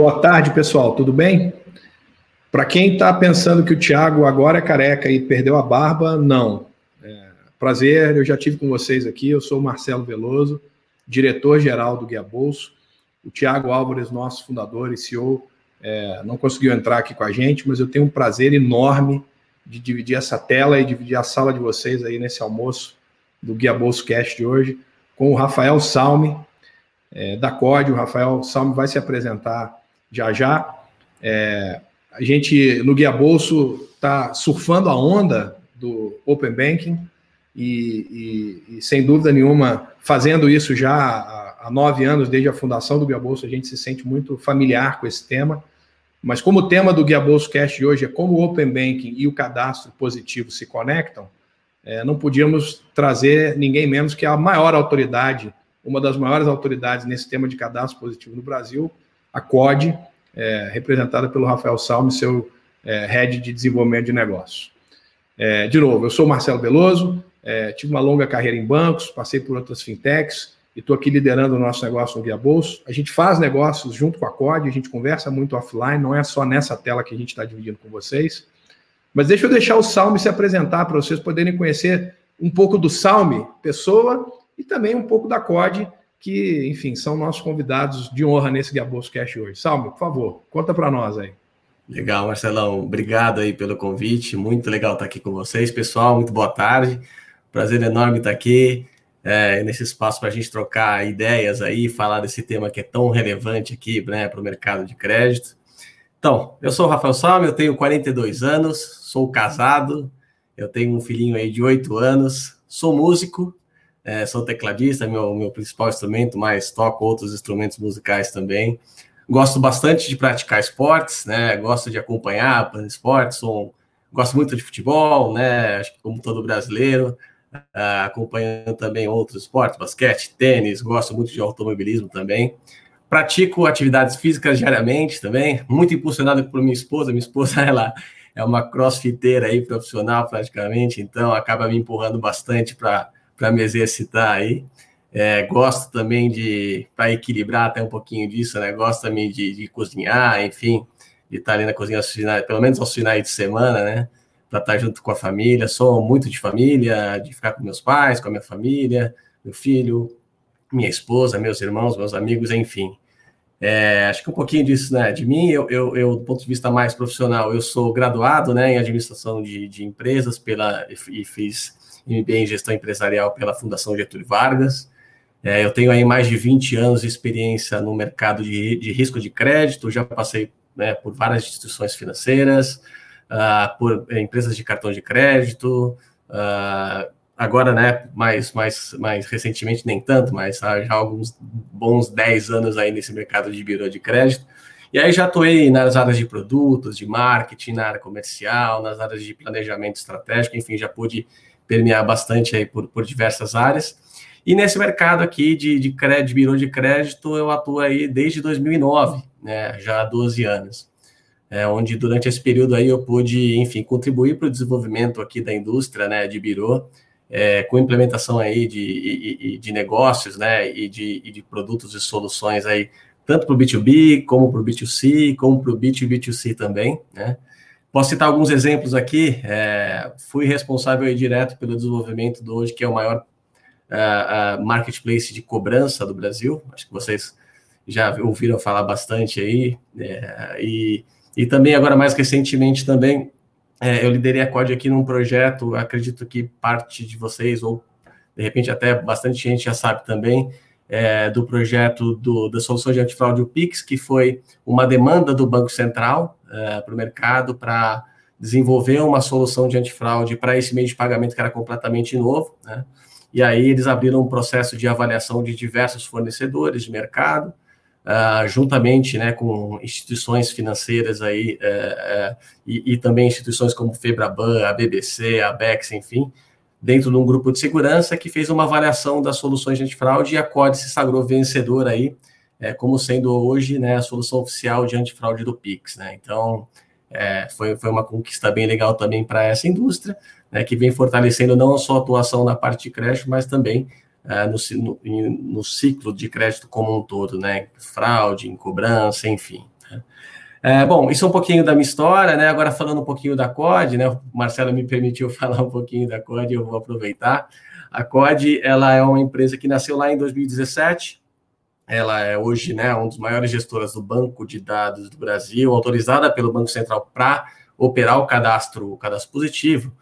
Boa tarde, pessoal. Tudo bem? Para quem está pensando que o Thiago agora é careca e perdeu a barba, não. É, prazer, eu já tive com vocês aqui. Eu sou o Marcelo Veloso, diretor-geral do Guia Bolso. O Thiago Álvares, nosso fundador e CEO, é, não conseguiu entrar aqui com a gente, mas eu tenho um prazer enorme de dividir essa tela e dividir a sala de vocês aí nesse almoço do Guia Bolso Cast de hoje com o Rafael Salme, é, da COD. O Rafael Salme vai se apresentar já já. É, a gente, no Guia Bolso, está surfando a onda do Open Banking e, e, e, sem dúvida nenhuma, fazendo isso já há, há nove anos, desde a fundação do Guia Bolso, a gente se sente muito familiar com esse tema. Mas como o tema do Guia Bolso Cast de hoje é como o Open Banking e o cadastro positivo se conectam, é, não podíamos trazer ninguém menos que a maior autoridade, uma das maiores autoridades nesse tema de cadastro positivo no Brasil, a COD, é, representada pelo Rafael Salme, seu é, head de desenvolvimento de negócios. É, de novo, eu sou Marcelo Beloso, é, tive uma longa carreira em bancos, passei por outras fintechs e estou aqui liderando o nosso negócio no Guia Bolso. A gente faz negócios junto com a COD, a gente conversa muito offline, não é só nessa tela que a gente está dividindo com vocês. Mas deixa eu deixar o Salme se apresentar para vocês poderem conhecer um pouco do Salme, pessoa, e também um pouco da COD, que, enfim, são nossos convidados de honra nesse Gabos Cash hoje. Salme, por favor, conta para nós aí. Legal, Marcelão. Obrigado aí pelo convite. Muito legal estar aqui com vocês, pessoal. Muito boa tarde. Prazer enorme estar aqui é, nesse espaço para a gente trocar ideias aí, falar desse tema que é tão relevante aqui né, para o mercado de crédito. Então, eu sou o Rafael Salme, eu tenho 42 anos, sou casado, eu tenho um filhinho aí de 8 anos, sou músico, é, sou tecladista, meu, meu principal instrumento, mas toco outros instrumentos musicais também. Gosto bastante de praticar esportes, né? Gosto de acompanhar esportes, sou, gosto muito de futebol, né? Como todo brasileiro, uh, acompanhando também outros esportes, basquete, tênis, gosto muito de automobilismo também. Pratico atividades físicas diariamente também, muito impulsionado por minha esposa. Minha esposa, ela é uma crossfiteira aí, profissional praticamente, então acaba me empurrando bastante para para me exercitar aí. É, gosto também de, para equilibrar até um pouquinho disso, né? Gosto também de, de cozinhar, enfim, de estar ali na cozinha, pelo menos aos finais de semana, né? Para estar junto com a família. Sou muito de família, de ficar com meus pais, com a minha família, meu filho, minha esposa, meus irmãos, meus amigos, enfim. É, acho que um pouquinho disso, né? De mim, eu, eu, eu, do ponto de vista mais profissional, eu sou graduado, né, em administração de, de empresas pela e fiz MBA em Gestão Empresarial pela Fundação Getúlio Vargas. É, eu tenho aí mais de 20 anos de experiência no mercado de, de risco de crédito, já passei né, por várias instituições financeiras, uh, por empresas de cartão de crédito, uh, agora, né, mais, mais, mais recentemente, nem tanto, mas há já alguns bons 10 anos aí nesse mercado de birô de crédito. E aí já atuei nas áreas de produtos, de marketing, na área comercial, nas áreas de planejamento estratégico, enfim, já pude permear bastante aí por, por diversas áreas. E nesse mercado aqui de, de crédito, birô de crédito, eu atuo aí desde 2009, né, já há 12 anos. É, onde durante esse período aí eu pude, enfim, contribuir para o desenvolvimento aqui da indústria, né, de birô, é, com implementação aí de, de, de negócios, né, e de, e de produtos e soluções aí, tanto para o B2B, como para o B2C, como para o B2B2C também, né, Posso citar alguns exemplos aqui. É, fui responsável aí direto pelo desenvolvimento do hoje, que é o maior uh, uh, marketplace de cobrança do Brasil. Acho que vocês já ouviram falar bastante aí. É, e, e também, agora mais recentemente, também é, eu liderei a COD aqui num projeto, acredito que parte de vocês, ou de repente até bastante gente já sabe também, é, do projeto do, da solução de antifraude, o PIX, que foi uma demanda do Banco Central é, para o mercado para desenvolver uma solução de antifraude para esse meio de pagamento que era completamente novo. Né? E aí eles abriram um processo de avaliação de diversos fornecedores de mercado, uh, juntamente né, com instituições financeiras aí, uh, uh, e, e, também instituições como Febraban, a BBC, a Bex, enfim, dentro de um grupo de segurança que fez uma avaliação das soluções de antifraude e a COD se sagrou vencedor aí, é, como sendo hoje né, a solução oficial de antifraude do Pix. Né? Então, é, foi, foi uma conquista bem legal também para essa indústria, né, que vem fortalecendo não só a atuação na parte de crédito, mas também é, no, no, no, ciclo de crédito como um todo, né? Fraude, cobrança, enfim. É, bom, isso é um pouquinho da minha história, né? Agora falando um pouquinho da COD, né? O Marcelo me permitiu falar um pouquinho da COD, eu vou aproveitar. A COD, ela é uma empresa que nasceu lá em 2017. Ela é hoje, né, uma das maiores gestoras do banco de dados do Brasil, autorizada pelo Banco Central para operar o cadastro, o cadastro positivo.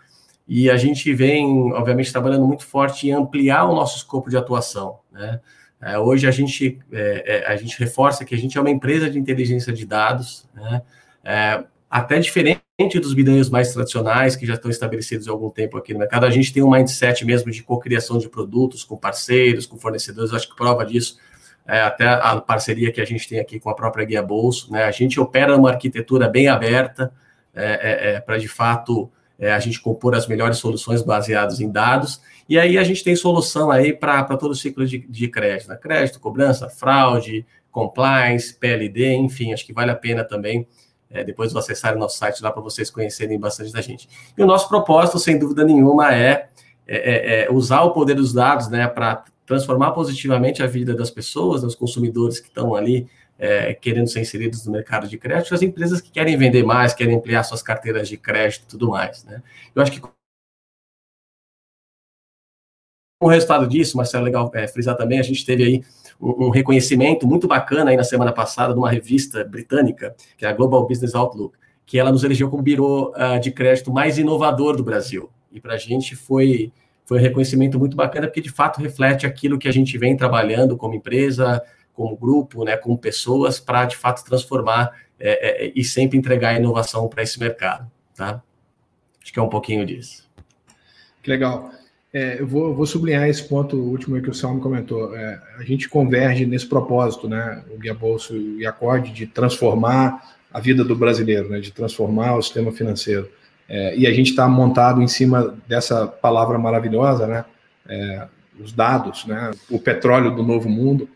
E a gente vem, obviamente, trabalhando muito forte em ampliar o nosso escopo de atuação, né? É, hoje a gente, é, é, a gente reforça que a gente é uma empresa de inteligência de dados, né? É, até diferente dos bidãos mais tradicionais que já estão estabelecidos há algum tempo aqui no mercado. A gente tem um mindset mesmo de cocriação de produtos com parceiros, com fornecedores. Acho que prova disso é, até a parceria que a gente tem aqui com a própria Guia Bolso. Né? A gente opera uma arquitetura bem aberta é, é, para, de fato, a gente compor as melhores soluções baseadas em dados e aí a gente tem solução aí para todo o ciclo de, de crédito, né? crédito, cobrança, fraude, compliance, PLD, enfim, acho que vale a pena também é, depois de acessar o nosso site lá para vocês conhecerem bastante da gente. E o nosso propósito, sem dúvida nenhuma, é, é, é, é usar o poder dos dados né, para transformar positivamente a vida das pessoas, dos consumidores que estão ali é, querendo ser inseridos no mercado de crédito, as empresas que querem vender mais, querem ampliar suas carteiras de crédito e tudo mais. Né? Eu acho que o resultado disso, Marcelo, legal é, frisar também, a gente teve aí um, um, reconhecimento muito bacana aí na semana passada de uma revista britânica, que é a Global Business Outlook, que ela nos elegeu como birô uh, de crédito mais inovador do Brasil. E para a gente foi, foi um reconhecimento muito bacana, porque de fato reflete aquilo que a gente vem trabalhando como empresa, como grupo, né, como pessoas, para de fato transformar é, é, e sempre entregar inovação para esse mercado. Tá? Acho que é um pouquinho disso. Que legal. É, eu, vou, vou, sublinhar esse ponto último que o Salmo comentou. É, a gente converge nesse propósito, né? O Guia Bolso e a COD, de transformar a vida do brasileiro, né? De transformar o sistema financeiro. É, e a gente está montado em cima dessa palavra maravilhosa, né? É, os dados, né? O petróleo do novo mundo,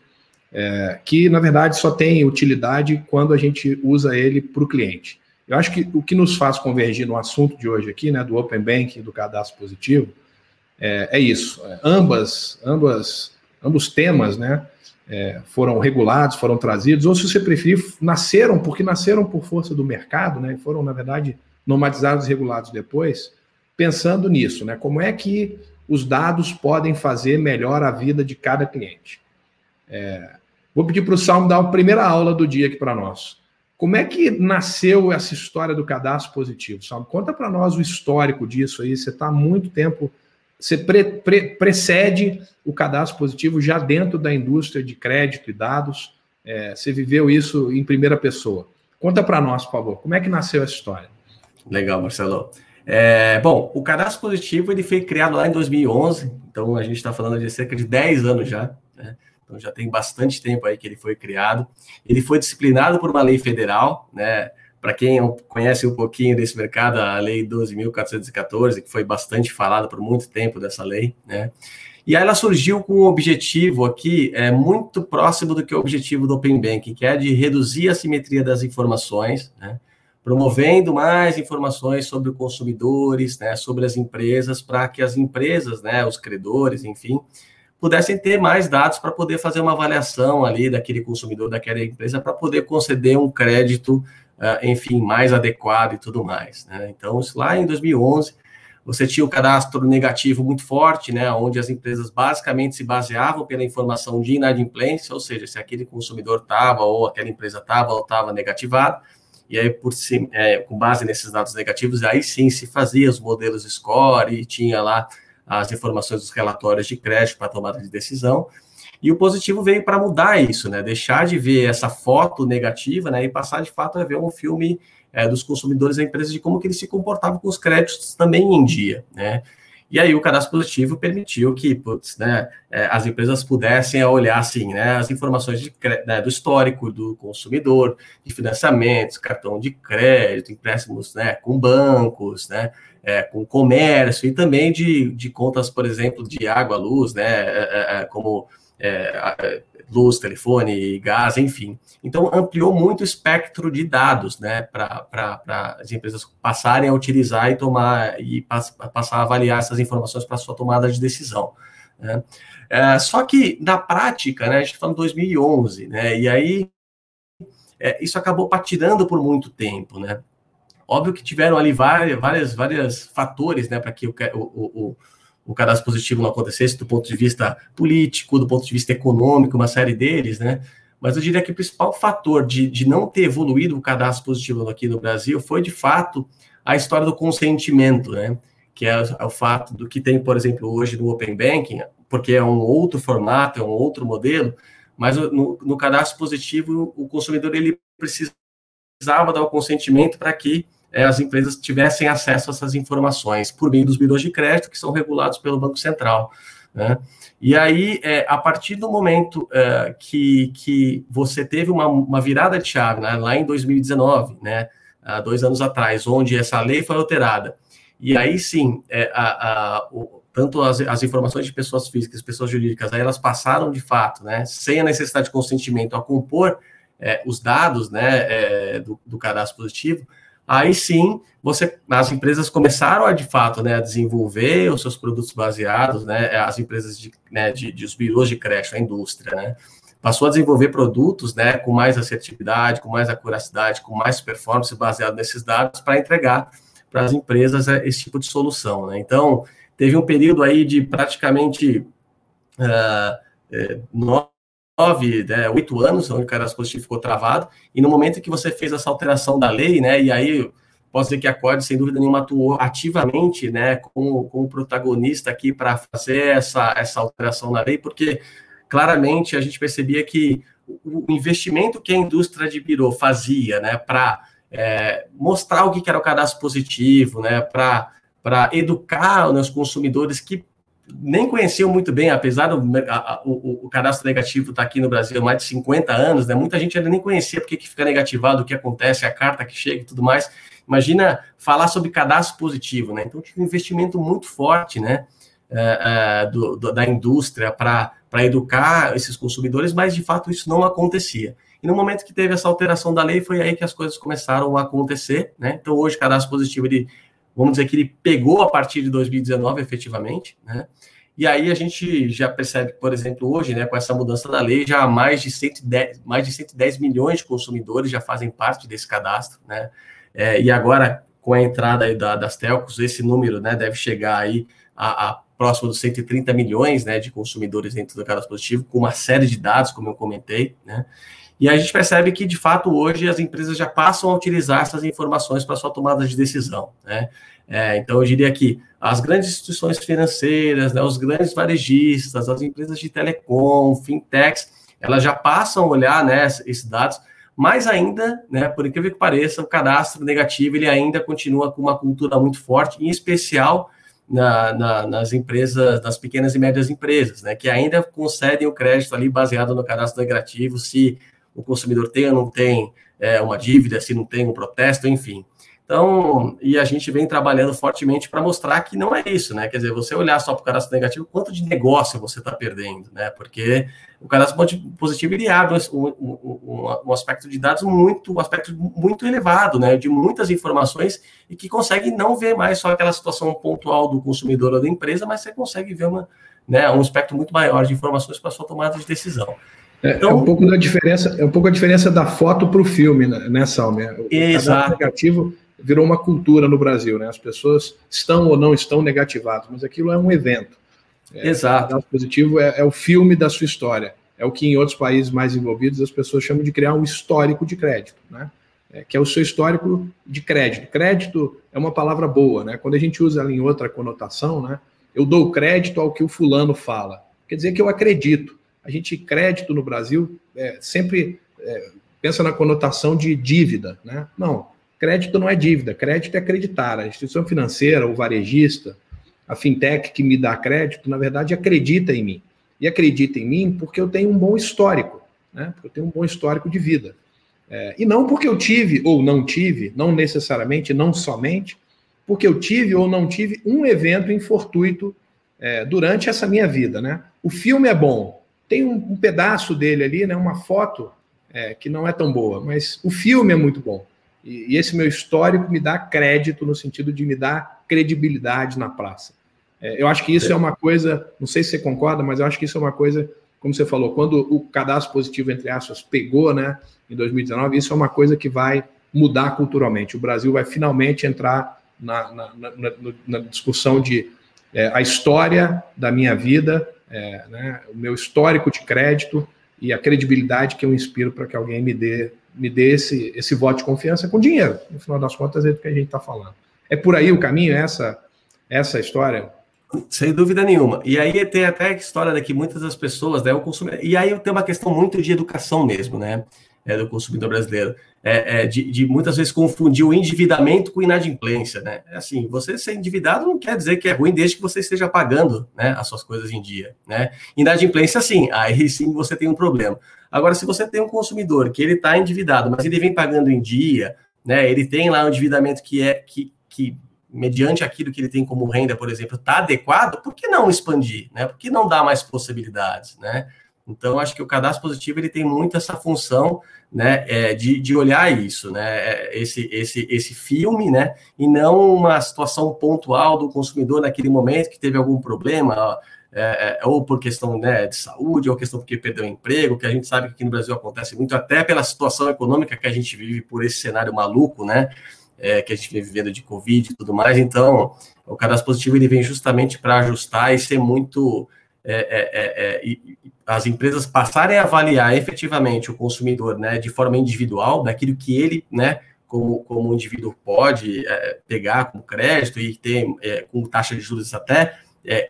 é, que na verdade só tem utilidade quando a gente usa ele para o cliente. Eu acho que o que nos faz convergir no assunto de hoje aqui, né? Do Open Bank, do cadastro positivo é, é isso. É, ambas, ambas, ambos temas, né, é, foram regulados, foram trazidos, ou se você preferir, nasceram porque nasceram por força do mercado, né, foram na verdade normatizados e regulados depois, pensando nisso, né, como é que os dados podem fazer melhor a vida de cada cliente. É, vou pedir para o Salmo dar a primeira aula do dia aqui para nós. Como é que nasceu essa história do cadastro positivo? Salmo, conta para nós o histórico disso aí. Você está há muito tempo você pre, pre, precede o cadastro positivo já dentro da indústria de crédito e dados. É, você viveu isso em primeira pessoa. Conta para nós, por favor, como é que nasceu essa história? Legal, Marcelo. É, bom, o cadastro positivo ele foi criado lá em 2011, então a gente está falando de cerca de 10 anos já, né? então já tem bastante tempo aí que ele foi criado. Ele foi disciplinado por uma lei federal, né? Para quem conhece um pouquinho desse mercado, a Lei 12.414, que foi bastante falada por muito tempo dessa lei, né? E aí ela surgiu com um objetivo aqui é, muito próximo do que é o objetivo do Open Banking, que é de reduzir a simetria das informações, né? promovendo mais informações sobre consumidores, né, sobre as empresas, para que as empresas, né, os credores, enfim, pudessem ter mais dados para poder fazer uma avaliação ali daquele consumidor, daquela empresa, para poder conceder um crédito enfim, mais adequado e tudo mais. Né? Então, isso lá em 2011, você tinha o cadastro negativo muito forte, né, onde as empresas basicamente se baseavam pela informação de inadimplência, ou seja, se aquele consumidor estava ou aquela empresa estava ou estava negativado, e aí, por é, com base nesses dados negativos, aí sim se fazia os modelos score e tinha lá as informações dos relatórios de crédito para tomada de decisão. E o positivo veio para mudar isso, né? Deixar de ver essa foto negativa, né? E passar de fato a ver um filme é, dos consumidores da empresa de como que eles se comportavam com os créditos também em dia, né? E aí o cadastro positivo permitiu que putz, né, é, as empresas pudessem olhar assim, né, as informações de, né, do histórico do consumidor, de financiamentos, cartão de crédito, empréstimos né, com bancos, né, é, com comércio e também de, de contas, por exemplo, de água, luz, né, é, é como é, luz, telefone, gás, enfim. Então, ampliou muito o espectro de dados, né, para as empresas passarem a utilizar e tomar, e pass, passar a avaliar essas informações para sua tomada de decisão. Né. É, só que, na prática, né, a gente está falando 2011, né, e aí é, isso acabou patinando por muito tempo, né? Óbvio que tiveram ali várias, várias, várias fatores, né, para que o, o, o, o cadastro positivo não acontecesse do ponto de vista político, do ponto de vista econômico, uma série deles, né? Mas eu diria que o principal fator de, de não ter evoluído o cadastro positivo aqui no Brasil foi, de fato, a história do consentimento, né? Que é, é o fato do que tem, por exemplo, hoje no Open Banking, porque é um outro formato, é um outro modelo, mas no, no cadastro positivo, o consumidor ele precisava dar o consentimento para que é, as empresas tivessem acesso a essas informações por meio dos birôs de crédito que são regulados pelo Banco Central. Né? E aí, é, a partir do momento é, que, que você teve uma, uma virada de chave, né, lá em 2019, né, há dois anos atrás, onde essa lei foi alterada, e aí sim, é, a, a, o, tanto as, as, informações de pessoas físicas pessoas jurídicas, aí elas passaram de fato, né, sem a necessidade de consentimento, a compor é, os dados né, é, do, do cadastro positivo, aí sim você, as empresas começaram a de fato né, a desenvolver os seus produtos baseados, né, as empresas de, né, de, de os birôs de crédito, a indústria, né, passou a desenvolver produtos né, com mais assertividade, com mais acuracidade, com mais performance baseado nesses dados para entregar para as empresas é, esse tipo de solução. Né? Então, teve um período aí de praticamente uh, né, oito anos, onde o cadastro positivo ficou travado, e no momento que você fez essa alteração da lei, né, e aí posso dizer que a COD, sem dúvida nenhuma, atuou ativamente, né, como, como protagonista aqui para fazer essa, essa alteração na lei, porque claramente a gente percebia que o investimento que a indústria de birô fazia, né, para é, mostrar o que era o cadastro positivo, né, para educar os consumidores que nem conheciam muito bem, apesar do a, a, o, o, cadastro negativo estar tá aqui no Brasil há mais de 50 anos, né? Muita gente ainda nem conhecia porque que fica negativado, o que acontece, a carta que chega e tudo mais. Imagina falar sobre cadastro positivo, né? Então tive um investimento muito forte, né? É, do, do, da indústria para educar esses consumidores, mas de fato isso não acontecia. E no momento que teve essa alteração da lei, foi aí que as coisas começaram a acontecer, né? Então hoje cadastro positivo ele vamos dizer que ele pegou a partir de 2019, efetivamente, né? E aí a gente já percebe, por exemplo, hoje, né, com essa mudança da lei, já mais de 110, mais de 110 milhões de consumidores já fazem parte desse cadastro, né? É, e agora, com a entrada da, das telcos, esse número, né, deve chegar aí a, a próximo dos 130 milhões, né, de consumidores dentro do cadastro positivo, com uma série de dados, como eu comentei, né? E a gente percebe que, de fato, hoje as empresas já passam a utilizar essas informações para sua tomada de decisão. Né? É, então, eu diria que as grandes instituições financeiras, né, os grandes varejistas, as empresas de telecom, fintechs, elas já passam a olhar né, esses dados, mas ainda, né, por incrível que pareça, o cadastro negativo ele ainda continua com uma cultura muito forte, em especial na, na, nas empresas, nas pequenas e médias empresas, né, que ainda concedem o crédito ali baseado no cadastro negativo, se o consumidor tem ou não tem é, uma dívida, se não tem um protesto, enfim. Então, e a gente vem trabalhando fortemente para mostrar que não é isso, né? Quer dizer, você olhar só para o cadastro negativo, quanto de negócio você está perdendo, né? Porque o cadastro positivo ele abre um, um, um, aspecto de dados muito, um aspecto muito elevado, né? De muitas informações e que consegue não ver mais só aquela situação pontual do consumidor ou da empresa, mas você consegue ver uma, né, um aspecto muito maior de informações para sua tomada de decisão. É, então, é, um pouco da diferença, é um pouco a diferença da foto para o filme, né, né Salme? O exato. negativo virou uma cultura no Brasil, né? As pessoas estão ou não estão negativadas, mas aquilo é um evento. É, exato. O positivo é, é, o filme da sua história. É o que em outros países mais envolvidos as pessoas chamam de criar um histórico de crédito, né? É, que é o seu histórico de crédito. Crédito é uma palavra boa, né? Quando a gente usa ela em outra conotação, né? Eu dou crédito ao que o fulano fala. Quer dizer que eu acredito a gente, crédito no Brasil, é, sempre é, pensa na conotação de dívida, né? Não, crédito não é dívida, crédito é acreditar. A instituição financeira, o varejista, a fintech que me dá crédito, na verdade, acredita em mim. E acredita em mim porque eu tenho um bom histórico, né? Porque eu tenho um bom histórico de vida. É, e não porque eu tive ou não tive, não necessariamente, não somente, porque eu tive ou não tive um evento infortuito é, durante essa minha vida, né? O filme é bom, tem um, um pedaço dele ali, né, uma foto é, que não é tão boa, mas o filme é muito bom. E, e, esse meu histórico me dá crédito no sentido de me dar credibilidade na praça. É, eu acho que isso é. é uma coisa, não sei se você concorda, mas eu acho que isso é uma coisa como você falou, quando o cadastro positivo, entre aspas, pegou, né, em 2019, isso é uma coisa que vai mudar culturalmente. O Brasil vai finalmente entrar na, na, na, na discussão de é, a história da minha vida, é, né, o meu histórico de crédito e a credibilidade que eu inspiro para que alguém me dê, me dê esse, esse voto de confiança com dinheiro. No final das contas, é do que a gente está falando. É por aí o caminho, essa, essa história? Sem dúvida nenhuma. E aí tem até a história daqui muitas das pessoas, né, o consumidor. E aí tem uma questão muito de educação mesmo, né, é, do consumidor brasileiro, é, é de, de, muitas vezes confundir o endividamento com inadimplência, né? É assim, você ser endividado não quer dizer que é ruim desde que você esteja pagando, né, as suas coisas em dia, né? Inadimplência, sim, aí sim você tem um problema. Agora, se você tem um consumidor que ele está endividado, mas ele vem pagando em dia, né? Ele tem lá um endividamento que é que, que mediante aquilo que ele tem como renda, por exemplo, está adequado, por que não expandir, né? Por que não dar mais possibilidades, né? Então, acho que o cadastro positivo ele tem muito essa função, né, é, de, de olhar isso, né, é, esse, esse, esse filme, né, e não uma situação pontual do consumidor naquele momento que teve algum problema, é, é, ou por questão né, de saúde, ou questão porque perdeu emprego, que a gente sabe que aqui no Brasil acontece muito, até pela situação econômica que a gente vive por esse cenário maluco, né, é, que a gente vem vivendo de Covid e tudo mais. Então, o cadastro positivo ele vem justamente para ajustar e ser muito. É, é, é, é as empresas passarem a avaliar efetivamente o consumidor né, de forma individual, daquilo que ele, né, como, como indivíduo pode pegar como crédito e ter com taxa de juros até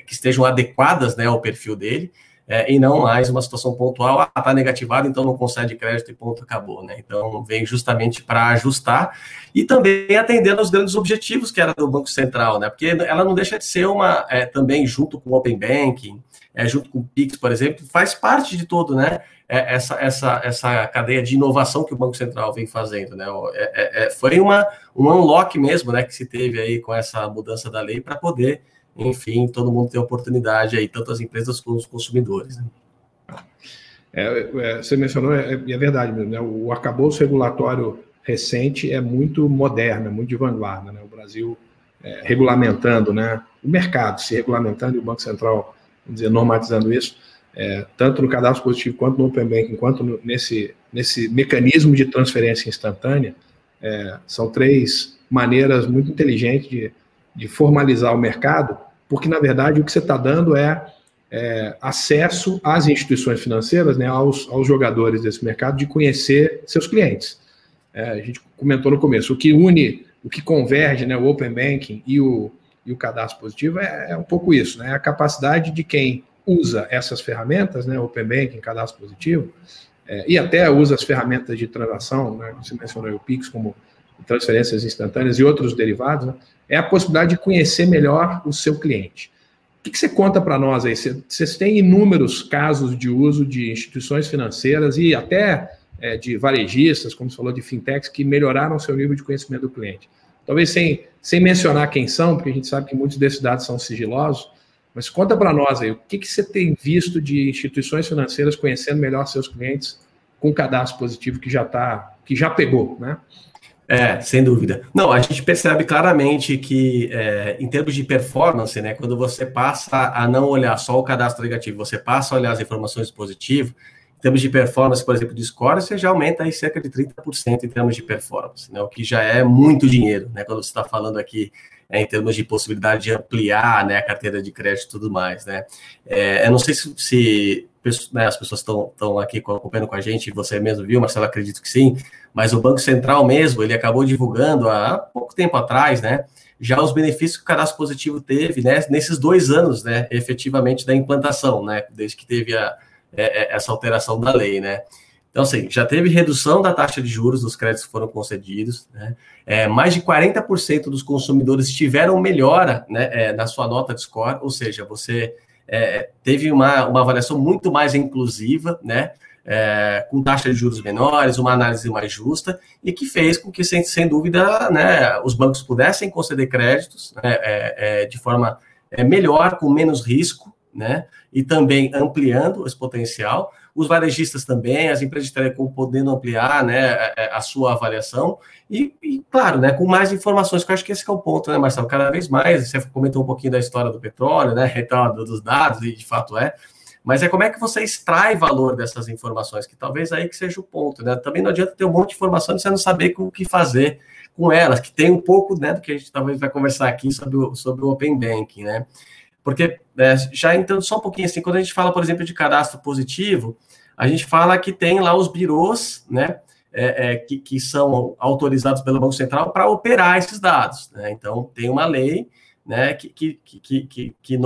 que estejam adequadas né, ao perfil dele é, e não mais uma situação pontual, ah, está negativado, então não concede crédito e ponto, acabou, né? Então, vem justamente para ajustar e também atendendo aos grandes objetivos que era do Banco Central, né? Porque ela não deixa de ser uma, é, também junto com o Open Banking, é, junto com o Pix, por exemplo, faz parte de todo, né? É, essa, essa, essa cadeia de inovação que o Banco Central vem fazendo, né? É, é, foi uma, um unlock mesmo, né, que se teve aí com essa mudança da lei para poder enfim, todo mundo tem oportunidade aí, tanto as empresas como os consumidores. Né? É, é, você mencionou, é, é verdade mesmo, né? o arcabouço regulatório recente é muito moderno, é muito de vanguarda. Né? O Brasil é, regulamentando, né? o mercado se regulamentando e o Banco Central, dizer, normatizando isso, é, tanto no cadastro positivo quanto no Open Banking, quanto no, nesse, nesse mecanismo de transferência instantânea, é, são três maneiras muito inteligentes de de formalizar o mercado, porque, na verdade, o que você está dando é, é, acesso às instituições financeiras, né, aos, aos jogadores desse mercado, de conhecer seus clientes. É, a gente comentou no começo, o que une, o que converge né, o Open Banking e o, e o cadastro positivo é, é um pouco isso, né, a capacidade de quem usa essas ferramentas, né, Open Banking, cadastro positivo, é, e até usa as ferramentas de transação, né, você mencionou o Pix como transferências instantâneas e outros derivados, né, é a possibilidade de conhecer melhor o seu cliente. O que, você conta para nós aí? Vocês têm inúmeros casos de uso de instituições financeiras e até é, de varejistas, como você falou, de fintechs, que melhoraram o seu nível de conhecimento do cliente. Talvez sem, sem mencionar quem são, porque a gente sabe que muitos desses dados são sigilosos, mas conta para nós aí, o que, que você tem visto de instituições financeiras conhecendo melhor seus clientes com cadastro positivo que já tá, que já pegou, né? É, sem dúvida. Não, a gente percebe claramente que, é, em termos de performance, né, quando você passa a não olhar só o cadastro negativo, você passa a olhar as informações positivas, em termos de performance, por exemplo, de score, você já aumenta aí cerca de 30% em termos de performance, né, o que já é muito dinheiro, né, quando você está falando aqui é, em termos de possibilidade de ampliar né, a carteira de crédito e tudo mais. Né. É, eu não sei se, se né, as pessoas estão aqui acompanhando com a gente, você mesmo viu, Marcelo, acredito que sim, mas o Banco Central mesmo, ele acabou divulgando há pouco tempo atrás, né, já os benefícios que o cadastro positivo teve, né, nesses dois anos, né, efetivamente da implantação, né, desde que teve a, é, é, essa alteração da lei, né. Então, assim, já teve redução da taxa de juros dos créditos que foram concedidos, né? É, mais de 40% dos consumidores tiveram melhora né, é, na sua nota de score, ou seja, você é, teve uma, uma avaliação muito mais inclusiva, né? É, com taxa de juros menores, uma análise mais justa, e que fez com que, sem, sem dúvida, né, os bancos pudessem conceder créditos né, é, é, de forma é, melhor, com menos risco, né, e também ampliando esse potencial. Os varejistas também, as empresas de telecom podendo ampliar né, a, a sua avaliação, e, e, claro, né, com mais informações, que eu acho que esse é o ponto, né, Marcelo? Cada vez mais, você comentou um pouquinho da história do petróleo, né, dos dados, e de fato é, Mas é como é que você extrai valor dessas informações, que talvez aí que seja o ponto, né? Também não adianta ter um monte de informação e você não saber o que fazer com elas, que tem um pouco, né, do que a gente talvez vai conversar aqui sobre o, sobre o Open Banking, né? Porque, é, já entrando só um pouquinho assim, quando a gente fala, por exemplo, de cadastro positivo, a gente fala que tem lá os birôs, né, é, é, que, que, são autorizados pelo Banco Central para operar esses dados. Né? Então, tem uma lei né, que, que, que, que, que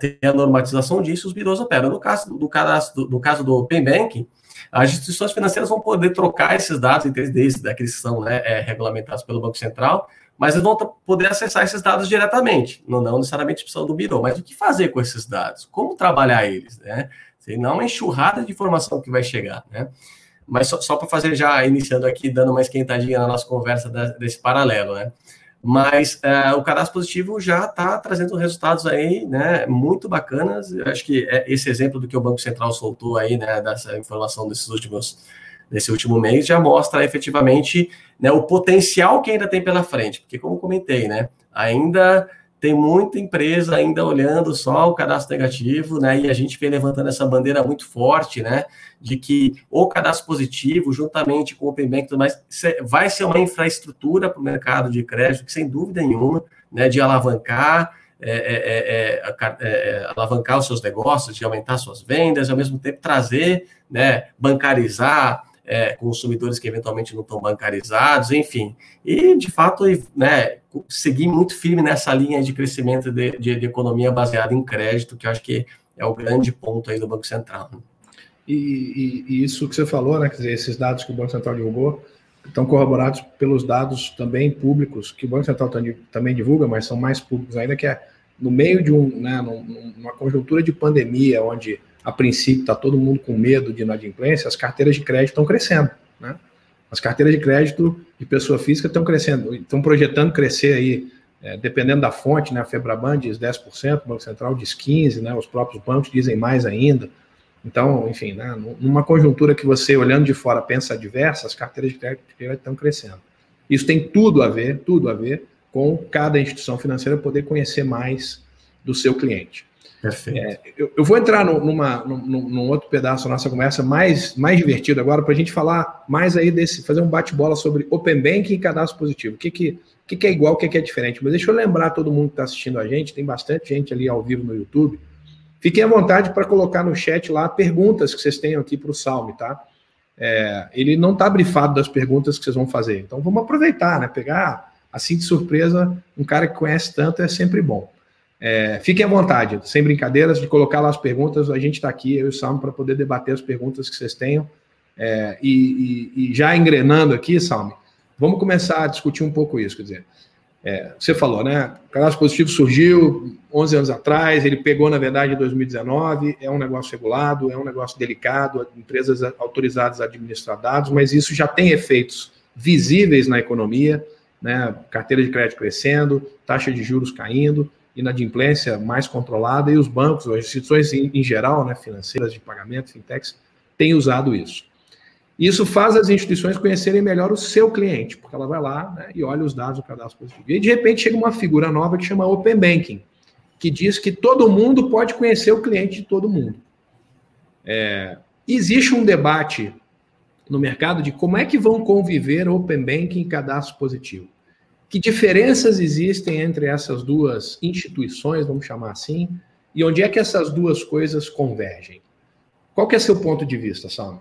tem a normatização disso, os birôs operam. No caso do, do, no caso do Open Banking, as instituições financeiras vão poder trocar esses dados entre eles, daqueles que são né, é, regulamentados pelo Banco Central, mas eles vão poder acessar esses dados diretamente, não, não necessariamente precisam do birô. Mas o que fazer com esses dados? Como trabalhar eles? Né? Senão é uma enxurrada de informação que vai chegar. Né? Mas só, só para fazer já, iniciando aqui, dando uma esquentadinha na nossa conversa da, desse paralelo, né? Mas é, o cadastro positivo já está trazendo resultados aí, né, muito bacanas. Eu acho que é esse exemplo do que o Banco Central soltou aí, né, dessa informação desses últimos, desse último mês, já mostra efetivamente né, o potencial que ainda tem pela frente. Porque, como comentei, né, ainda tem muita empresa ainda olhando só o cadastro negativo, né? E a gente vem levantando essa bandeira muito forte, né? De que o cadastro positivo, juntamente com o Open Bank e tudo mais, vai ser uma infraestrutura para o mercado de crédito, que sem dúvida nenhuma, né? De alavancar. É, é, é, é, alavancar os seus negócios, de aumentar suas vendas, e ao mesmo tempo trazer, né, bancarizar é, consumidores que eventualmente não estão bancarizados, enfim. E, de fato, né, seguir muito firme nessa linha de crescimento de, de, de, economia baseada em crédito, que eu acho que é o grande ponto aí do Banco Central. E, e, e, isso que você falou, né, quer dizer, esses dados que o Banco Central divulgou, estão corroborados pelos dados também públicos, que o Banco Central também divulga, mas são mais públicos ainda, que é no meio de um, né, numa conjuntura de pandemia, onde a princípio está todo mundo com medo de inadimplência, as carteiras de crédito estão crescendo. Né? As carteiras de crédito de pessoa física estão crescendo, estão projetando crescer aí, é, dependendo da fonte, né? a Febraban diz 10%, o Banco Central diz 15%, né? os próprios bancos dizem mais ainda. Então, enfim, né? numa conjuntura que você, olhando de fora, pensa adversa, as carteiras de crédito estão crescendo. Isso tem tudo a ver, tudo a ver com cada instituição financeira poder conhecer mais do seu cliente. Perfeito. É, eu, eu, vou entrar no, numa, num, num, outro pedaço da nossa conversa mais, mais divertido agora, para a gente falar mais aí desse, fazer um bate-bola sobre Open Banking e cadastro positivo. O que, que, que, que é igual, o que, que é diferente. Mas deixa eu lembrar todo mundo que está assistindo a gente, tem bastante gente ali ao vivo no YouTube. Fiquem à vontade para colocar no chat lá perguntas que vocês tenham aqui para o Salme, tá? É, ele não está brifado das perguntas que vocês vão fazer. Então vamos aproveitar, né? Pegar assim de surpresa um cara que conhece tanto é sempre bom. É, fiquem à vontade, sem brincadeiras, de colocar lá as perguntas. A gente está aqui, eu e o Salmo, para poder debater as perguntas que vocês tenham. É, e, e, e, já engrenando aqui, Salmo, vamos começar a discutir um pouco isso. Quer dizer, é, você falou, né? O cadastro positivo surgiu 11 anos atrás, ele pegou, na verdade, em 2019. É um negócio regulado, é um negócio delicado, empresas autorizadas a administrar dados, mas isso já tem efeitos visíveis na economia, né? Carteira de crédito crescendo, taxa de juros caindo inadimplência mais controlada e os bancos, as instituições em, geral, né, financeiras de pagamento, fintechs, têm usado isso. Isso faz as instituições conhecerem melhor o seu cliente, porque ela vai lá né, e olha os dados do cadastro positivo. E de repente chega uma figura nova que chama Open Banking, que diz que todo mundo pode conhecer o cliente de todo mundo. É, existe um debate no mercado de como é que vão conviver Open Banking e cadastro positivo. Que diferenças existem entre essas duas instituições, vamos chamar assim, e onde é que essas duas coisas convergem? Qual que é seu ponto de vista, Salme?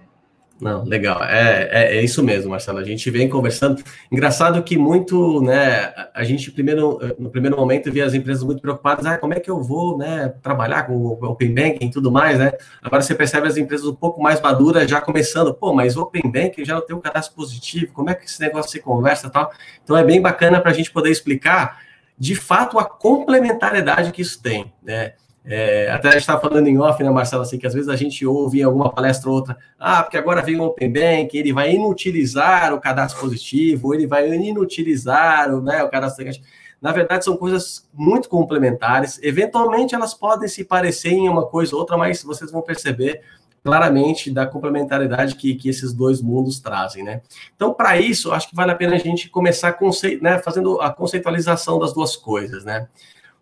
Não, legal. É, é, é, isso mesmo, Marcelo. A gente vem conversando. Engraçado que muito, né? A gente primeiro, no primeiro momento via as empresas muito preocupadas, ah, como é que eu vou, né, trabalhar com o Open Banking e tudo mais, né? Agora você percebe as empresas um pouco mais maduras já começando, pô, mas Open Banking já não tem um cadastro positivo, como é que esse negócio se conversa tal? Então é bem bacana para a gente poder explicar de fato a complementariedade que isso tem, né? É, até a gente estava falando em off, né, Marcelo, assim, que às vezes a gente ouve em alguma palestra ou outra, ah, porque agora vem o Open Bank, ele vai inutilizar o cadastro positivo, ele vai inutilizar o, né, o cadastro negativo. Na verdade, são coisas muito complementares. Eventualmente, elas podem se parecer em uma coisa ou outra, mas vocês vão perceber claramente da complementaridade que, que esses dois mundos trazem, né? Então, para isso, acho que vale a pena a gente começar conce... né, fazendo a conceitualização das duas coisas, né?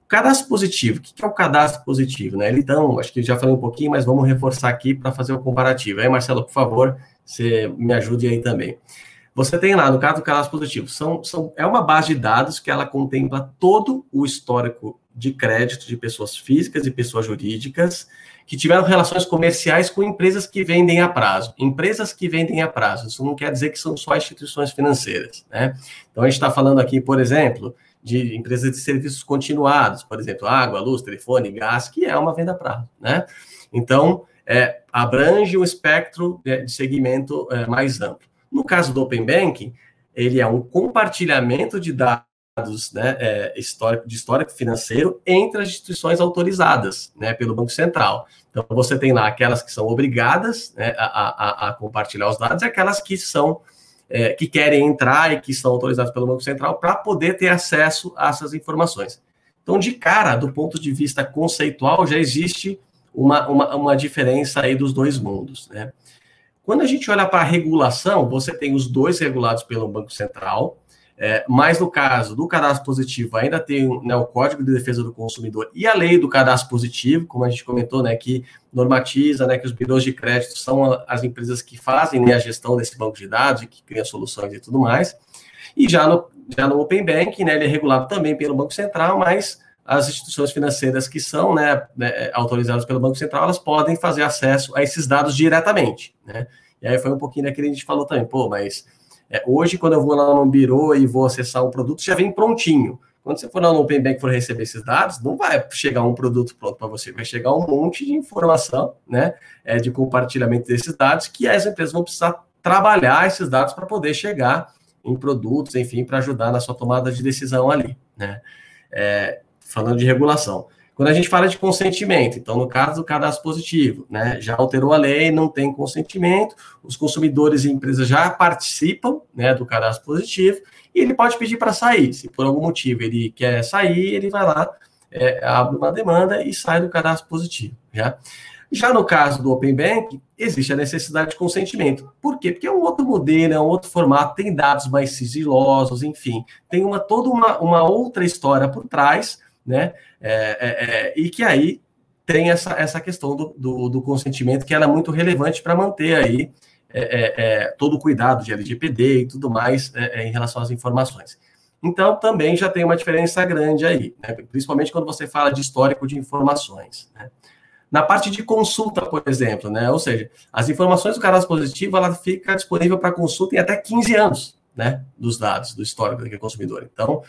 Cadastro positivo, o que é o cadastro positivo? Né? Então, acho que já falei um pouquinho, mas vamos reforçar aqui para fazer o um comparativo. Aí, Marcelo, por favor, você me ajude aí também. Você tem lá, no caso do cadastro positivo, são, são, é uma base de dados que ela contempla todo o histórico de crédito de pessoas físicas e pessoas jurídicas que tiveram relações comerciais com empresas que vendem a prazo. Empresas que vendem a prazo, isso não quer dizer que são só instituições financeiras. Né? Então, a gente está falando aqui, por exemplo, de empresas de serviços continuados, por exemplo, água, luz, telefone, gás, que é uma venda a prazo. Né? Então, é, abrange um espectro de segmento é, mais amplo. No caso do Open Banking, ele é um compartilhamento de dados né, é, histórico, de histórico financeiro entre as instituições autorizadas né, pelo Banco Central. Então, você tem lá aquelas que são obrigadas né, a, a, a, compartilhar os dados e aquelas que são é, que querem entrar e que são autorizadas pelo Banco Central para poder ter acesso a essas informações. Então, de cara, do ponto de vista conceitual, já existe uma, uma, uma diferença aí dos dois mundos. Né? Quando a gente olha para a regulação, você tem os dois regulados pelo Banco Central, é, mas no caso do cadastro positivo, ainda tem né, o Código de Defesa do Consumidor e a lei do cadastro positivo, como a gente comentou, né, que normatiza né, que os birôs de crédito são as empresas que fazem né, a gestão desse banco de dados e que criam soluções e tudo mais. E já no, já no Open Banking, né, ele é regulado também pelo Banco Central, mas as instituições financeiras que são né, né, autorizadas pelo Banco Central, elas podem fazer acesso a esses dados diretamente, né? E aí foi um pouquinho daquele que a gente falou também, pô, mas é, hoje quando eu vou lá no birô e vou acessar um produto, já vem prontinho. Quando você for lá no Open Bank for receber esses dados, não vai chegar um produto pronto para você, vai chegar um monte de informação, né, é, de compartilhamento desses dados que as empresas vão precisar trabalhar esses dados para poder chegar em produtos, enfim, para ajudar na sua tomada de decisão ali, né? É, falando de regulação. Quando a gente fala de consentimento, então no caso do cadastro positivo, né, já alterou a lei, não tem consentimento, os consumidores e empresas já participam, né, do cadastro positivo e ele pode pedir para sair. Se por algum motivo ele quer sair, ele vai lá, é, abre uma demanda e sai do cadastro positivo. Já. Já no caso do Open Bank, existe a necessidade de consentimento. Por quê? Porque é um outro modelo, é um outro formato, tem dados mais sigilosos, enfim, tem uma toda uma, uma outra história por trás né? É, é, é, e que aí tem essa, essa questão do, do, do consentimento que era é muito relevante para manter aí é, todo o cuidado de LGPD e tudo mais em relação às informações. Então, também já tem uma diferença grande aí, né? principalmente quando você fala de histórico de informações. Né? Na parte de consulta, por exemplo, né? ou seja, as informações do cadastro positivo, ela fica disponível para consulta em até 15 anos, né, dos dados, do histórico daquele consumidor. Então,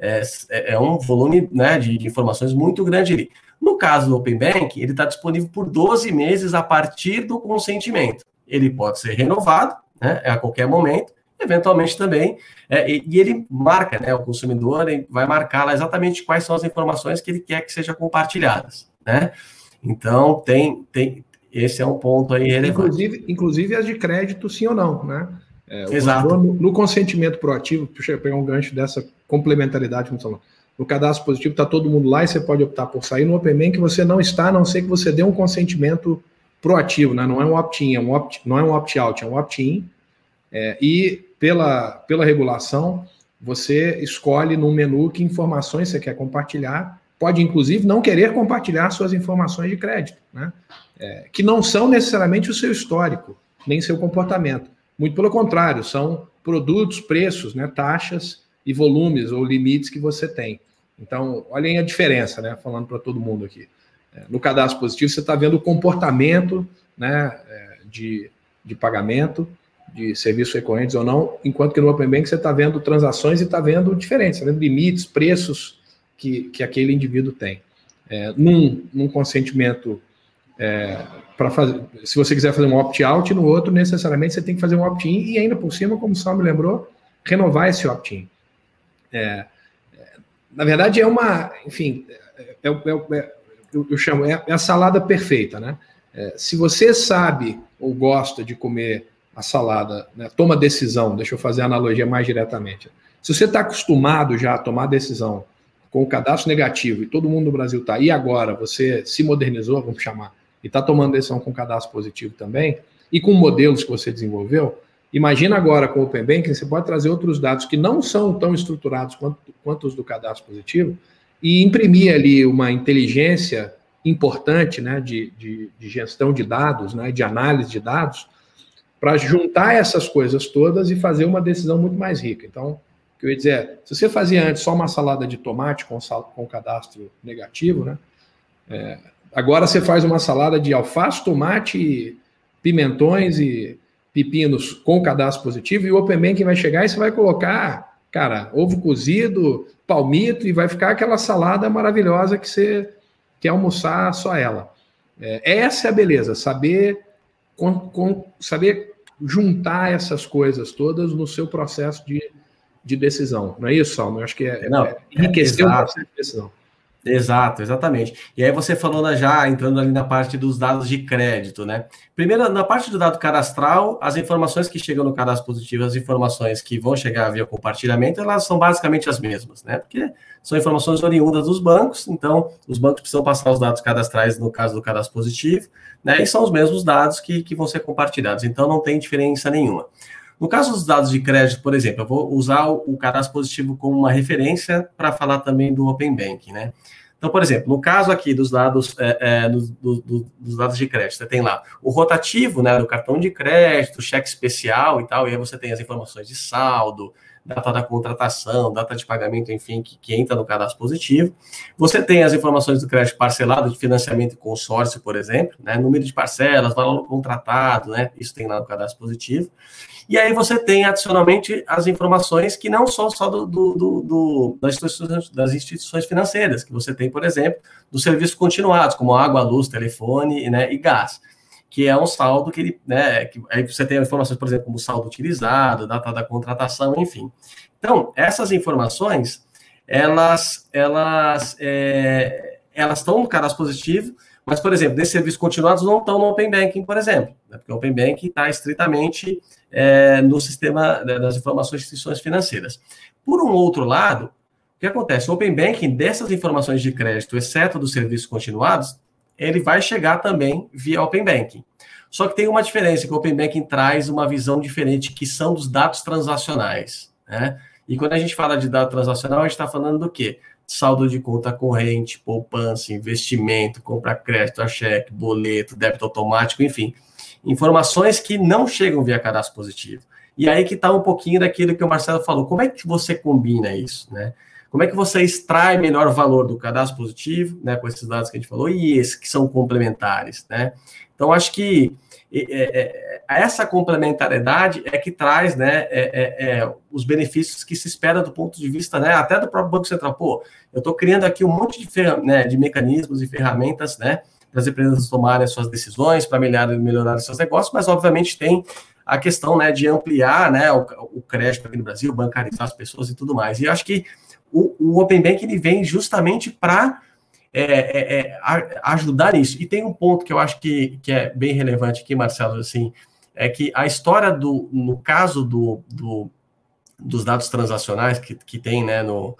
é, é, é um volume né, de, de, informações muito grande ali. No caso do Open Bank, ele está disponível por 12 meses a partir do consentimento. Ele pode ser renovado né, a qualquer momento, eventualmente também, é, e, e, ele marca, né, o consumidor vai marcar lá exatamente quais são as informações que ele quer que sejam compartilhadas. Né? Então, tem, tem, esse é um ponto aí relevante. Inclusive, inclusive as de crédito, sim ou não, né? É, Exato. No, no, consentimento proativo, deixa eu pegar um gancho dessa complementaridade, como falou. No cadastro positivo está todo mundo lá e você pode optar por sair. No Open Bank você não está, a não ser que você dê um consentimento proativo, né? não é um opt-in, é um opt, não é um opt-out, é um opt-in. É, e pela, pela regulação, você escolhe no menu que informações você quer compartilhar. Pode, inclusive, não querer compartilhar suas informações de crédito, né? É, que não são necessariamente o seu histórico, nem seu comportamento. Muito pelo contrário, são produtos, preços, né, taxas e volumes ou limites que você tem. Então, olhem a diferença, né? Falando para todo mundo aqui. É, no cadastro positivo, você está vendo o comportamento né, é, de, de pagamento, de serviços recorrentes ou não, enquanto que no Open Bank você está vendo transações e está vendo diferença, está vendo limites, preços que, que aquele indivíduo tem. É, num, num consentimento é, para fazer, se você quiser fazer um opt-out, no outro necessariamente você tem que fazer um opt-in e ainda por cima, como o Sal me lembrou, renovar esse opt-in. É, na verdade é uma, enfim, é, é, é, eu, eu, chamo é, a salada perfeita, né? se você sabe ou gosta de comer a salada, né, toma decisão, deixa eu fazer a analogia mais diretamente. Se você está acostumado já a tomar decisão com o cadastro negativo e todo mundo no Brasil está, e agora você se modernizou, vamos chamar, e está tomando decisão com cadastro positivo também, e com modelos que você desenvolveu, imagina agora com o Open Banking, você pode trazer outros dados que não são tão estruturados quanto, quanto os do cadastro positivo, e imprimir ali uma inteligência importante né, de, de, de gestão de dados, né, de análise de dados, para juntar essas coisas todas e fazer uma decisão muito mais rica. Então, o que eu ia dizer é, se você fazia antes só uma salada de tomate com, com cadastro negativo, né, é, agora você faz uma salada de alface, tomate, pimentões e pepinos com cadastro positivo e o Open Banking vai chegar e você vai colocar, cara, ovo cozido, palmito e vai ficar aquela salada maravilhosa que você quer almoçar só ela. É, essa é a beleza, saber, com, com, saber juntar essas coisas todas no seu processo de, de decisão. Não é isso, Salmo? Eu acho que é, Não, é enriquecer é, o processo de decisão. Exato, exatamente. E aí você falou já, entrando ali na parte dos dados de crédito, né? Primeiro, na parte do dado cadastral, as informações que chegam no cadastro positivo, as informações que vão chegar via compartilhamento, elas são basicamente as mesmas, né? Porque são informações oriundas dos bancos, então os bancos precisam passar os dados cadastrais no caso do cadastro positivo, né? E são os mesmos dados que, que vão ser compartilhados, então não tem diferença nenhuma. No caso dos dados de crédito, por exemplo, eu vou usar o, cadastro positivo como uma referência para falar também do Open Banking, né? Então, por exemplo, no caso aqui dos dados, é, é, do, do, dos dados de crédito, você tem lá o rotativo, né, do cartão de crédito, cheque especial e tal, e aí você tem as informações de saldo, data da contratação, data de pagamento, enfim, que, que entra no cadastro positivo. Você tem as informações do crédito parcelado de financiamento e consórcio, por exemplo, né, número de parcelas, valor contratado, né, isso tem lá no cadastro positivo. E aí você tem adicionalmente as informações que não são só do, do, do, das, instituições, das, instituições, financeiras, que você tem, por exemplo, dos serviços continuados, como água, luz, telefone né, e gás, que é um saldo que ele, né, que, aí você tem informações, por exemplo, como saldo utilizado, data da contratação, enfim. Então, essas informações, elas, elas, é, elas estão no cadastro positivo, mas, por exemplo, desses serviços continuados não estão no Open Banking, por exemplo, né, porque o Open Banking está estritamente é, no sistema né, das informações de instituições financeiras. Por um outro lado, o que acontece? O Open Banking, dessas informações de crédito, exceto dos serviços continuados, ele vai chegar também via Open Banking. Só que tem uma diferença, que o Open Banking traz uma visão diferente, que são dos dados transacionais. Né? E quando a gente fala de dado transacional, a gente está falando do quê? Saldo de conta corrente, poupança, investimento, compra crédito, a cheque, boleto, débito automático, enfim informações que não chegam via cadastro positivo. E aí que está um pouquinho daquilo que o Marcelo falou. Como é que você combina isso, né? Como é que você extrai melhor valor do cadastro positivo, né, com esses dados que a gente falou, e esses que são complementares, né? Então, acho que essa complementariedade é que traz né, é, é, é, os benefícios que se espera do ponto de vista né, até do próprio Banco Central. Pô, eu estou criando aqui um monte de, né, de mecanismos e ferramentas né, para as empresas tomarem as suas decisões, para melhorar, melhorar seus negócios, mas obviamente tem a questão né, de ampliar né, o, o crédito aqui no Brasil, bancarizar as pessoas e tudo mais. E eu acho que o, o Open Bank ele vem justamente para é, é, é, ajudar nisso. E tem um ponto que eu acho que, que é bem relevante aqui, Marcelo, assim, é que a história do, no caso do, do dos dados transacionais que, que tem né, no,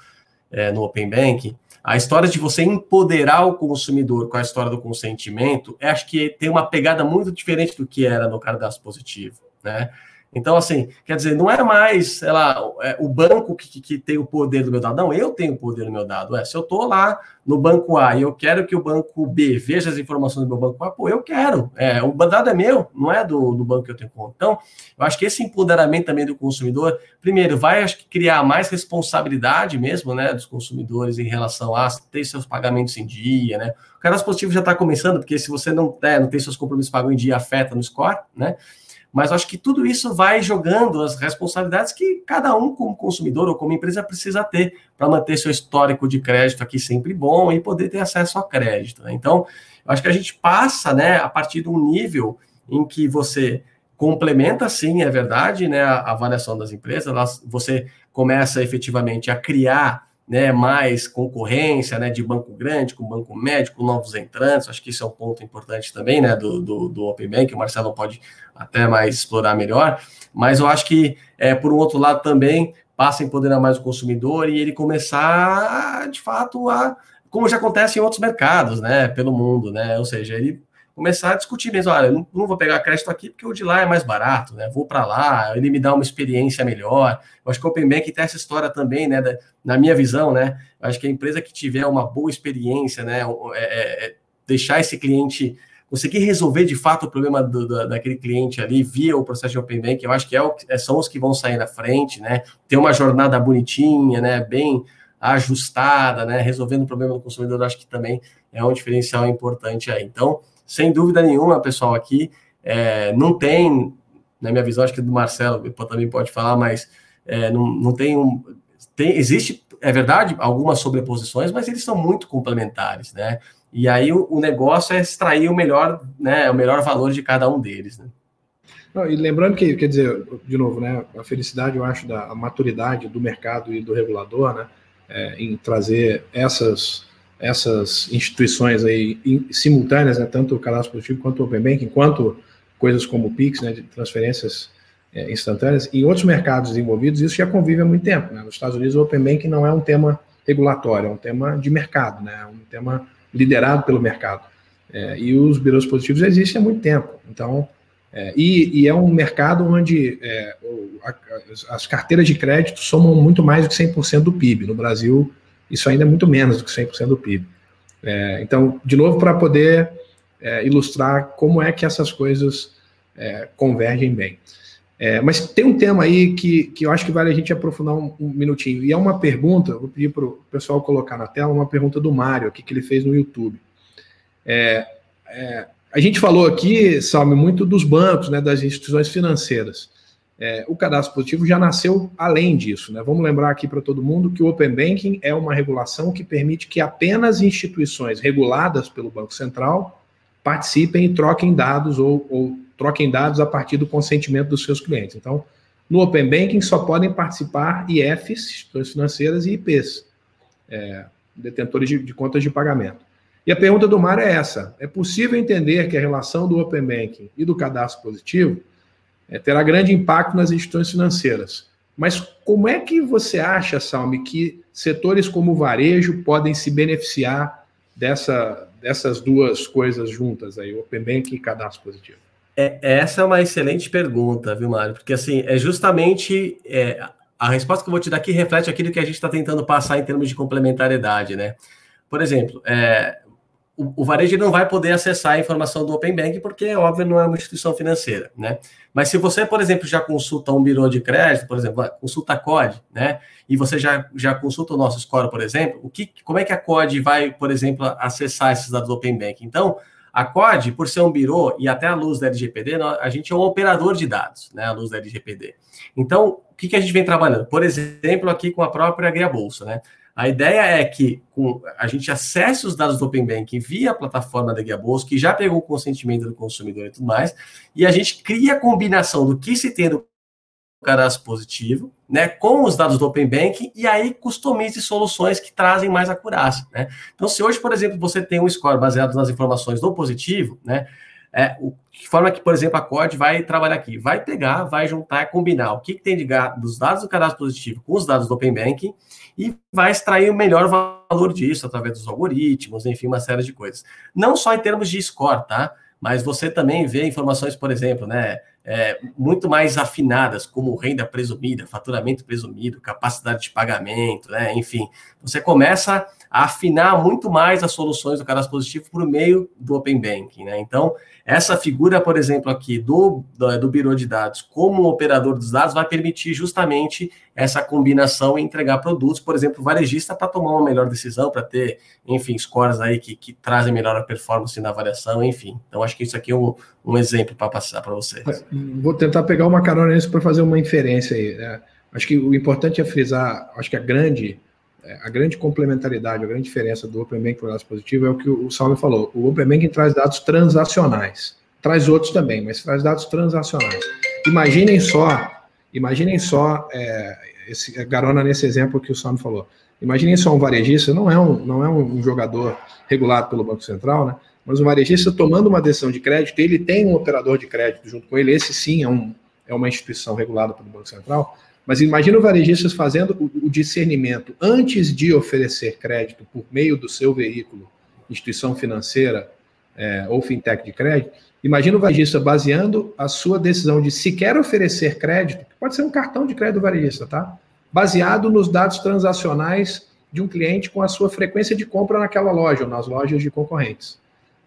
é, no Open Bank, a história de você empoderar o consumidor com a história do consentimento, acho que tem uma pegada muito diferente do que era no cadastro positivo, né? Então, assim, quer dizer, não é mais, sei lá, é, o banco que, que, tem o poder do meu dado. Não, eu tenho o poder do meu dado. É, se eu estou lá no banco A e eu quero que o banco B veja as informações do meu banco A, pô, eu quero. É, o dado é meu, não é do, do banco que eu tenho conta. Então, eu acho que esse empoderamento também do consumidor, primeiro, vai acho que, criar mais responsabilidade mesmo, né, dos consumidores em relação a ter seus pagamentos em dia, né? O cadastro positivo já está começando, porque se você não, é, não tem seus compromissos pagos em dia, afeta no score, né? Mas acho que tudo isso vai jogando as responsabilidades que cada um, como consumidor ou como empresa, precisa ter para manter seu histórico de crédito aqui sempre bom e poder ter acesso a crédito. Né? Então, acho que a gente passa, né, a partir de um nível em que você complementa, sim, é verdade, né, a avaliação das empresas, você começa efetivamente a criar né, mais concorrência, né, de banco grande, com banco médio, com novos entrantes, acho que isso é um ponto importante também, né, do, do, do Open Bank, o Marcelo pode até mais explorar melhor, mas eu acho que, é, por um outro lado também, passa a empoderar mais o consumidor e ele começar, de fato, a, como já acontece em outros mercados, né, pelo mundo, né, ou seja, ele começar a discutir mesmo, olha, não, não vou pegar crédito aqui porque o de lá é mais barato, né? Vou para lá, ele me dá uma experiência melhor. Eu acho que o Open Bank tem essa história também, né? Da, na minha visão, né? Eu acho que a empresa que tiver uma boa experiência, né? É, é, é deixar esse cliente conseguir resolver de fato o problema do, do, daquele cliente ali via o processo de Open Bank, eu acho que é o, é, são os que vão sair na frente, né? Ter uma jornada bonitinha, né? Bem ajustada, né? Resolvendo o problema do consumidor, eu acho que também é um diferencial importante aí. Então, sem dúvida nenhuma, pessoal, aqui é, não tem, na minha visão, acho que do Marcelo também pode falar, mas é, não, não tem um. Tem, existe, é verdade, algumas sobreposições, mas eles são muito complementares, né? E aí o, o negócio é extrair o melhor, né? O melhor valor de cada um deles, né? Não, e lembrando que, quer dizer, de novo, né, a felicidade, eu acho, da maturidade do mercado e do regulador, né, é, em trazer essas essas instituições aí simultâneas, né, tanto o cadastro positivo quanto o Open Banking, quanto coisas como o Pix, né, de transferências é, instantâneas, em outros mercados desenvolvidos, isso já convive há muito tempo. Né? Nos Estados Unidos, o Open Banking não é um tema regulatório, é um tema de mercado, né? é um tema liderado pelo mercado. É, e os birôs positivos existem há muito tempo. Então, é, e, e, é um mercado onde é, as carteiras de crédito somam muito mais do que 100% do PIB. No Brasil, isso ainda é muito menos do que 100% do PIB. É, então, de novo, para poder é, ilustrar como é que essas coisas é, convergem bem. É, mas tem um tema aí que, que eu acho que vale a gente aprofundar um, um minutinho, e é uma pergunta, vou pedir para o pessoal colocar na tela, uma pergunta do Mário aqui que ele fez no YouTube. É, é, a gente falou aqui, Salme, muito dos bancos, né, das instituições financeiras é, o cadastro positivo já nasceu além disso. Né? Vamos lembrar aqui para todo mundo que o Open Banking é uma regulação que permite que apenas instituições reguladas pelo Banco Central participem e troquem dados ou, ou troquem dados a partir do consentimento dos seus clientes. Então, no Open Banking só podem participar IFs, instituições financeiras, e IPs, é, detentores de, de contas de pagamento. E a pergunta do Mário é essa: é possível entender que a relação do Open Banking e do cadastro positivo é, terá grande impacto nas instituições financeiras. Mas como é que você acha, Salme, que setores como o varejo podem se beneficiar dessa, dessas duas coisas juntas aí, Open Bank e cadastro positivo? É, essa é uma excelente pergunta, viu, Mário? Porque assim, é justamente é, a resposta que eu vou te dar aqui reflete aquilo que a gente está tentando passar em termos de complementariedade, né? Por exemplo, é, o, o varejo não vai poder acessar a informação do Open Bank, porque, óbvio, não é uma instituição financeira, né? Mas se você, por exemplo, já consulta um birô de crédito, por exemplo, consulta a COD, né? E você já, já consulta o nosso score, por exemplo, o que, como é que a COD vai, por exemplo, acessar esses dados do Open Bank? Então, a COD, por ser um birô e até a luz da LGPD, a gente é um operador de dados, né? A luz da LGPD. Então, o que, que a gente vem trabalhando? Por exemplo, aqui com a própria Guia Bolsa, né? A ideia é que a gente acesse os dados do Open Banking via a plataforma da Guia Bolsa, que já pegou o consentimento do consumidor e tudo mais, e a gente cria a combinação do que se tem do cadastro positivo, né, com os dados do Open Banking, e aí customize soluções que trazem mais acurácia, né? Então, se hoje, por exemplo, você tem um score baseado nas informações do positivo, né, é, o, de forma que, por exemplo, a COD vai trabalhar aqui, vai pegar, vai juntar, combinar o que, que tem de, dos dados do cadastro positivo com os dados do Open Banking e vai extrair o melhor valor disso através dos algoritmos, enfim, uma série de coisas. Não só em termos de score, tá? Mas você também vê informações, por exemplo, né? É, muito mais afinadas, como renda presumida, faturamento presumido, capacidade de pagamento, né? Enfim, você começa a afinar muito mais as soluções do cadastro positivo por meio do Open Banking. Né? Então, essa figura, por exemplo, aqui do, do, do Biro de Dados como operador dos dados vai permitir justamente essa combinação e entregar produtos, por exemplo, varejista para tomar uma melhor decisão, para ter, enfim, scores aí que, que trazem melhor performance na avaliação, enfim. Então, acho que isso aqui é um, um exemplo para passar para vocês. É, vou tentar pegar uma carona nisso para fazer uma inferência aí. Né? Acho que o importante é frisar, acho que a grande a grande complementaridade, a grande diferença do Open Banking para o dados positivo é o que o Salve falou. O Open Banking traz dados transacionais. Traz outros também, mas traz dados transacionais. Imaginem só, imaginem só, é, esse, é, garona nesse exemplo que o Salve falou. Imaginem só um varejista, não é um, não é um jogador regulado pelo Banco Central, né? Mas um varejista tomando uma decisão de crédito, ele tem um operador de crédito junto com ele, esse sim é, um, é uma instituição regulada pelo Banco Central, mas imagina o varejistas fazendo o, o discernimento antes de oferecer crédito por meio do seu veículo, instituição financeira, é, ou fintech de crédito, imagina o varejista baseando a sua decisão de se quer oferecer crédito, pode ser um cartão de crédito varejista, tá? Baseado nos dados transacionais de um cliente com a sua frequência de compra naquela loja ou nas lojas de concorrentes.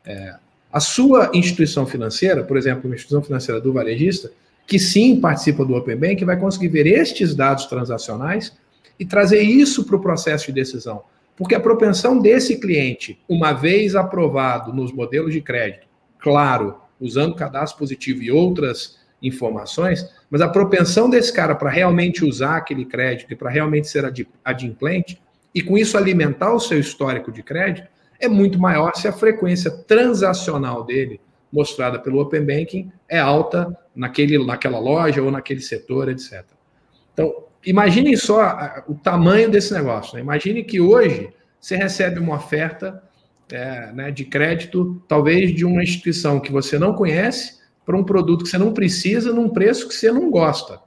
É, a sua instituição financeira, por exemplo, uma instituição financeira do varejista, que sim participa do Open Bank, vai conseguir ver estes dados transacionais e trazer isso para o processo de decisão. Porque a propensão desse cliente, uma vez aprovado nos modelos de crédito, claro, usando cadastro positivo e outras informações, mas a propensão desse cara para realmente usar aquele crédito e para realmente ser adimplente, e com isso alimentar o seu histórico de crédito, é muito maior se a frequência transacional dele, mostrada pelo Open Banking, é alta naquele, naquela loja ou naquele setor, etc. Então, imaginem só o tamanho desse negócio. Né? Imagine que hoje você recebe uma oferta é, né, de crédito, talvez de uma instituição que você não conhece, para um produto que você não precisa, num preço que você não gosta.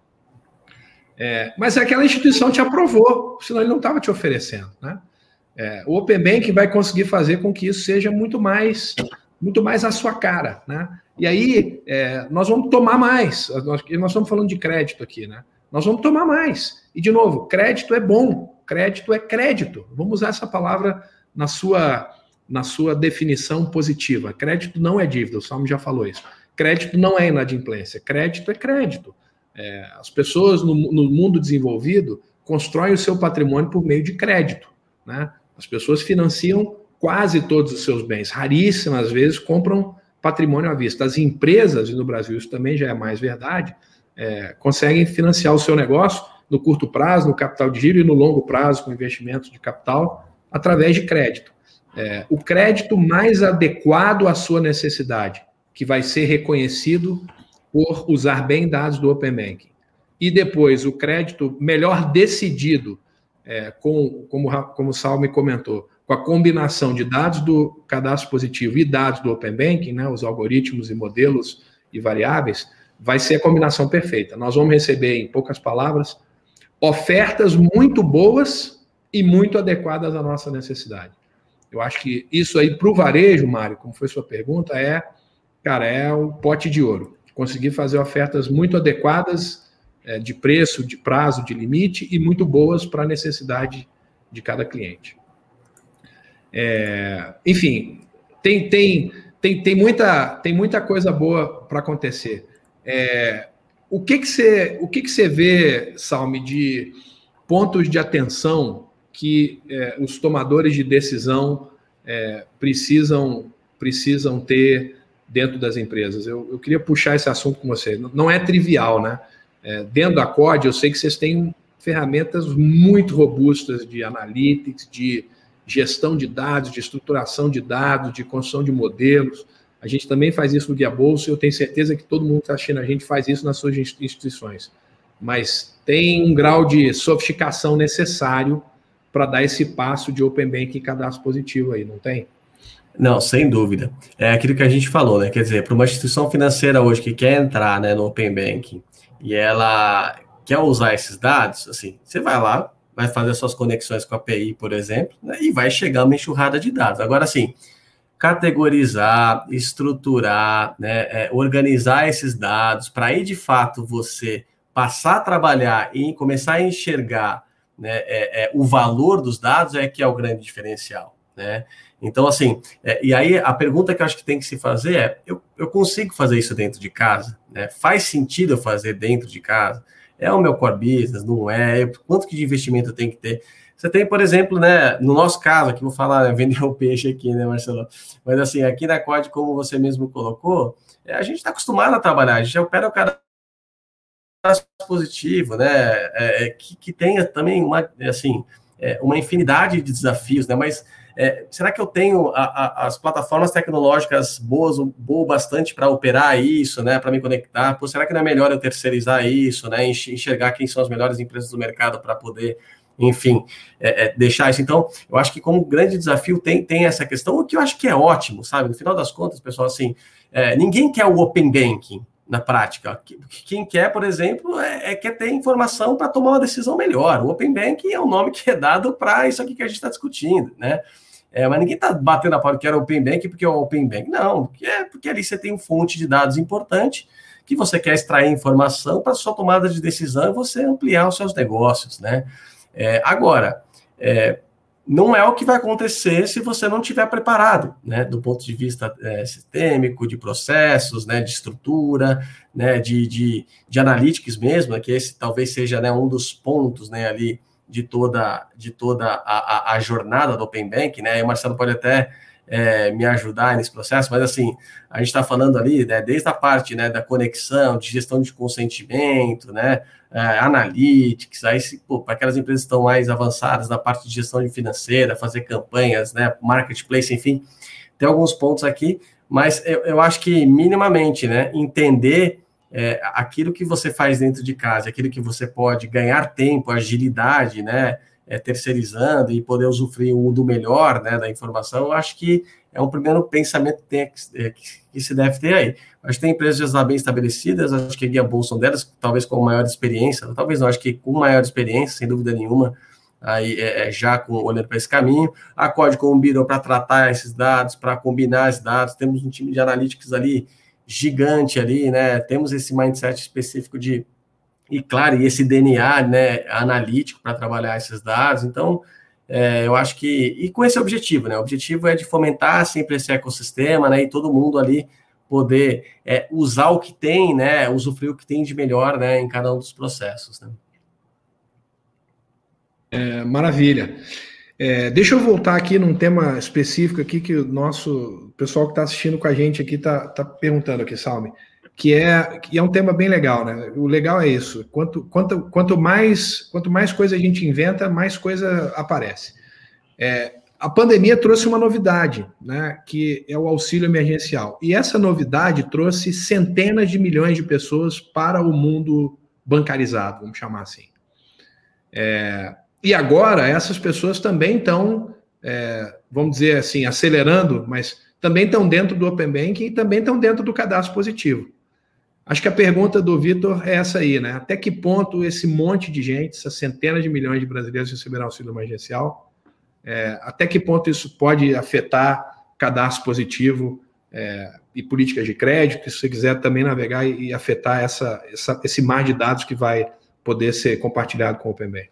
É, mas aquela instituição te aprovou, senão ele não estava te oferecendo. Né? É, o Open Bank vai conseguir fazer com que isso seja muito mais, muito mais a sua cara. Né? E aí, é, nós vamos tomar mais. Nós, nós estamos falando de crédito aqui, né? Nós vamos tomar mais. E, de novo, crédito é bom, crédito é crédito. Vamos usar essa palavra na sua, na sua definição positiva. Crédito não é dívida, o Salmo já falou isso. Crédito não é inadimplência, crédito é crédito. É, as pessoas no, no, mundo desenvolvido constroem o seu patrimônio por meio de crédito. Né? As pessoas financiam quase todos os seus bens, raríssimas vezes compram patrimônio à vista. As empresas, e no Brasil isso também já é mais verdade, é, conseguem financiar o seu negócio no curto prazo, no capital de giro e no longo prazo, com investimentos de capital, através de crédito. É, o crédito mais adequado à sua necessidade, que vai ser reconhecido por usar bem dados do Open Banking. E depois, o crédito melhor decidido, é, com, como, como o Salme comentou, com a combinação de dados do cadastro positivo e dados do Open Banking, né, os algoritmos e modelos e variáveis, vai ser a combinação perfeita. Nós vamos receber, em poucas palavras, ofertas muito boas e muito adequadas à nossa necessidade. Eu acho que isso aí para o varejo, Mário, como foi sua pergunta, é, cara, é um pote de ouro. Conseguir fazer ofertas muito adequadas é, de preço, de prazo, de limite e muito boas para a necessidade de cada cliente. É, enfim, tem, tem, tem, tem, muita, tem muita coisa boa para acontecer. É, o que que você o que que você vê, Salme, de pontos de atenção que é, os tomadores de decisão é, precisam precisam ter dentro das empresas? Eu, eu, queria puxar esse assunto com você. Não é trivial, né? É, dentro da COD, eu sei que vocês têm ferramentas muito robustas de analytics, de gestão de dados, de estruturação de dados, de construção de modelos. A gente também faz isso no Guia Bolsa e eu tenho certeza que todo mundo que está assistindo a gente faz isso nas suas instituições. Mas tem um grau de sofisticação necessário para dar esse passo de Open Banking e cadastro positivo aí, não tem? Não, sem dúvida. É aquilo que a gente falou, né? Quer dizer, para uma instituição financeira hoje que quer entrar né, no Open Banking e ela quer usar esses dados, assim, você vai lá, vai fazer suas conexões com a API, por exemplo, né, e vai chegar uma enxurrada de dados. Agora, assim, categorizar, estruturar, né, é, organizar esses dados, para aí de fato você passar a trabalhar e começar a enxergar né, é, é, o valor dos dados é que é o grande diferencial. Né? Então, assim, é, e aí a pergunta que eu acho que tem que se fazer é: eu, eu consigo fazer isso dentro de casa? Né? Faz sentido eu fazer dentro de casa? É o meu core business? Não é? Quanto que de investimento eu tenho que ter? Você tem, por exemplo, né, no nosso caso, aqui vou falar, né, vender o peixe aqui, né, Marcelo? Mas assim, aqui na COD, como você mesmo colocou, é, a gente está acostumado a trabalhar, a gente opera o cara positivo, né, é, é, que, que tenha também uma, assim, é, uma infinidade de desafios, né, mas é, será que eu tenho a, a, as plataformas tecnológicas boas, boas bastante para operar isso, né? Para me conectar? Pô, será que não é melhor eu terceirizar isso, né? Enxergar quem são as melhores empresas do mercado para poder enfim, é, é, deixar isso. Então, eu acho que como grande desafio tem, tem essa questão, o que eu acho que é ótimo, sabe? No final das contas, pessoal, assim, é, ninguém quer o open banking na prática. Quem quer, por exemplo, é, é quer ter informação para tomar uma decisão melhor. O open banking é o nome que é dado para isso aqui que a gente está discutindo, né? É, mas ninguém está batendo a pau que era Open Bank porque é o Open Bank. Não, é porque ali você tem um fonte de dados importante que você quer extrair informação para sua tomada de decisão e você ampliar os seus negócios, né? É, agora, é, não é o que vai acontecer se você não estiver preparado, né, do ponto de vista é, sistêmico, de processos, né, de estrutura, né, de, de, de analytics mesmo, que esse talvez seja né, um dos pontos, né, ali de toda, de toda a, a, a jornada do Open Bank, né, e o Marcelo pode até é, me ajudar nesse processo, mas assim, a gente está falando ali, né, desde a parte né, da conexão, de gestão de consentimento, né, é, analytics, aí para aquelas empresas que estão mais avançadas na parte de gestão financeira, fazer campanhas, né, marketplace, enfim, tem alguns pontos aqui, mas eu, eu acho que minimamente, né, entender é, aquilo que você faz dentro de casa, aquilo que você pode ganhar tempo, agilidade, né, é, terceirizando e poder usufruir do melhor né, da informação, eu acho que é um primeiro pensamento que, tem, é, que, se deve ter aí. Acho que tem empresas já bem estabelecidas, acho que a Guia Bolsa é delas, talvez com maior experiência, talvez não, acho que com maior experiência, sem dúvida nenhuma, aí é, é já com, olhando para esse caminho. A Código combinam para tratar esses dados, para combinar esses dados, temos um time de analytics ali gigante ali, né? Temos esse mindset específico de e claro, e esse DNA né, analítico para trabalhar esses dados. Então, é, eu acho que, e com esse objetivo, né? O objetivo é de fomentar sempre esse ecossistema, né? E todo mundo ali poder é, usar o que tem, né? Usufruir o que tem de melhor, né? Em cada um dos processos, né? É, maravilha. É, deixa eu voltar aqui num tema específico aqui que o nosso pessoal que está assistindo com a gente aqui está tá perguntando aqui, Salme que é, que é um tema bem legal, né? O legal é isso. Quanto, quanto, quanto, mais, quanto mais coisa a gente inventa, mais coisa aparece. É, a pandemia trouxe uma novidade, né? Que é o auxílio emergencial. E essa novidade trouxe centenas de milhões de pessoas para o mundo bancarizado, vamos chamar assim. É, e agora essas pessoas também estão, é, vamos dizer assim, acelerando, mas também estão dentro do Open Banking e também estão dentro do cadastro positivo. Acho que a pergunta do Vitor é essa aí, né? Até que ponto esse monte de gente, essas centenas de milhões de brasileiros receberão auxílio emergencial, é, até que ponto isso pode afetar cadastro positivo é, e políticas de crédito, se você quiser também navegar e, afetar essa, essa, esse mar de dados que vai poder ser compartilhado com o Open Bank?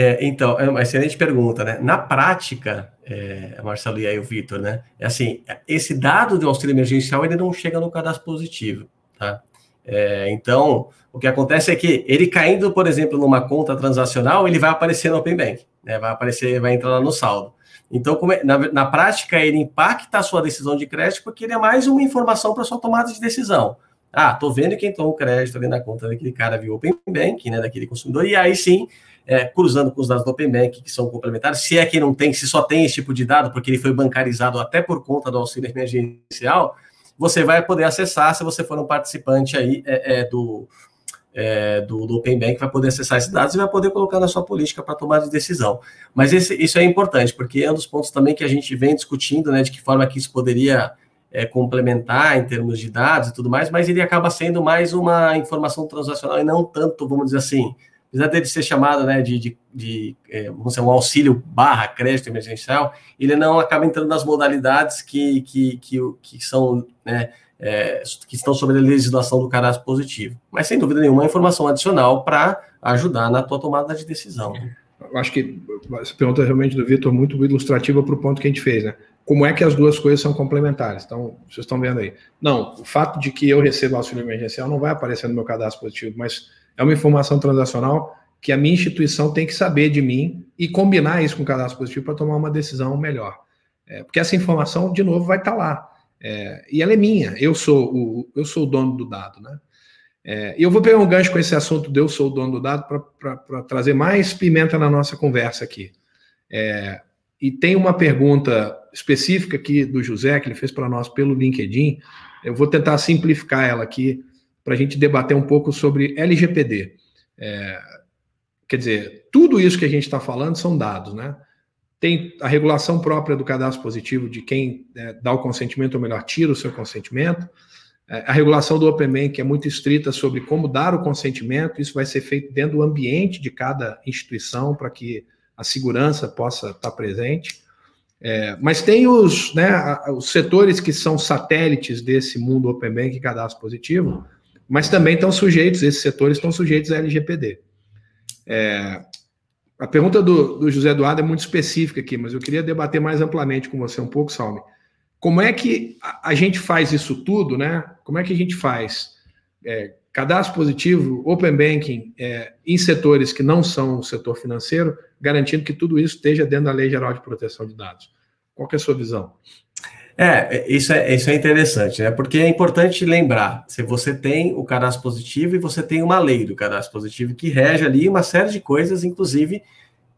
É, então, é uma excelente pergunta, né? Na prática, é, Marcelo e aí o Vitor, né? É assim, esse dado de auxílio emergencial ele não chega no cadastro positivo. Tá? É, então, o que acontece é que ele caindo, por exemplo, numa conta transacional, ele vai aparecer no Open Bank, né? vai aparecer, vai entrar lá no saldo. Então, é, na, na, prática, ele impacta a sua decisão de crédito porque ele é mais uma informação para sua tomada de decisão. Ah, tô vendo quem tomou crédito ali na conta daquele cara via Open Bank, né, daquele consumidor, e aí sim, é, cruzando com os dados do Open Bank, que são complementares, se é que não tem, se só tem esse tipo de dado, porque ele foi bancarizado até por conta do auxílio emergencial, você vai poder acessar se você for um participante aí é, é, do, é, do, do, Open Bank, vai poder acessar esses dados e vai poder colocar na sua política para tomar de decisão. Mas esse, isso é importante, porque é um dos pontos também que a gente vem discutindo, né, de que forma que isso poderia é, complementar em termos de dados e tudo mais, mas ele acaba sendo mais uma informação transacional e não tanto, vamos dizer assim, apesar dele ser chamado né, de, de, de é, vamos dizer, um auxílio barra crédito emergencial, ele não acaba entrando nas modalidades que, que, que, que são, né, é, que estão sobre a legislação do caráter positivo. Mas, sem dúvida nenhuma, é informação adicional para ajudar na tua tomada de decisão. Eu acho que essa pergunta realmente do Vitor muito ilustrativa para o ponto que a gente fez, né? Como é que as duas coisas são complementares? Então, vocês estão vendo aí. Não, o fato de que eu recebo auxílio emergencial não vai aparecer no meu cadastro positivo, mas é uma informação transacional que a minha instituição tem que saber de mim e combinar isso com o cadastro positivo para tomar uma decisão melhor. É, porque essa informação, de novo, vai estar tá lá. É, e ela é minha, eu sou o, eu sou o dono do dado, né? É, eu vou pegar um gancho com esse assunto de eu sou o dono do dado para trazer mais pimenta na nossa conversa aqui. É, e tem uma pergunta específica aqui do José, que ele fez para nós pelo LinkedIn. Eu vou tentar simplificar ela aqui para a gente debater um pouco sobre LGPD. É, quer dizer, tudo isso que a gente está falando são dados, né? Tem a regulação própria do cadastro positivo de quem é, dá o consentimento, ou melhor, tira o seu consentimento. É, a regulação do Open Bank é muito estrita sobre como dar o consentimento, isso vai ser feito dentro do ambiente de cada instituição para que a segurança possa estar presente. É, mas tem os, né, os setores que são satélites desse mundo Open Bank e cadastro positivo, mas também estão sujeitos, esses setores estão sujeitos à LGPD. É, a pergunta do, do, José Eduardo é muito específica aqui, mas eu queria debater mais amplamente com você um pouco, Salme. Como é que a, gente faz isso tudo, né? Como é que a gente faz é, cadastro positivo, open banking é, em setores que não são o setor financeiro, garantindo que tudo isso esteja dentro da Lei Geral de Proteção de Dados? Qual é a sua visão? É, isso é, isso é interessante, né? Porque é importante lembrar, se você tem o cadastro positivo e você tem uma lei do cadastro positivo que rege ali uma série de coisas, inclusive,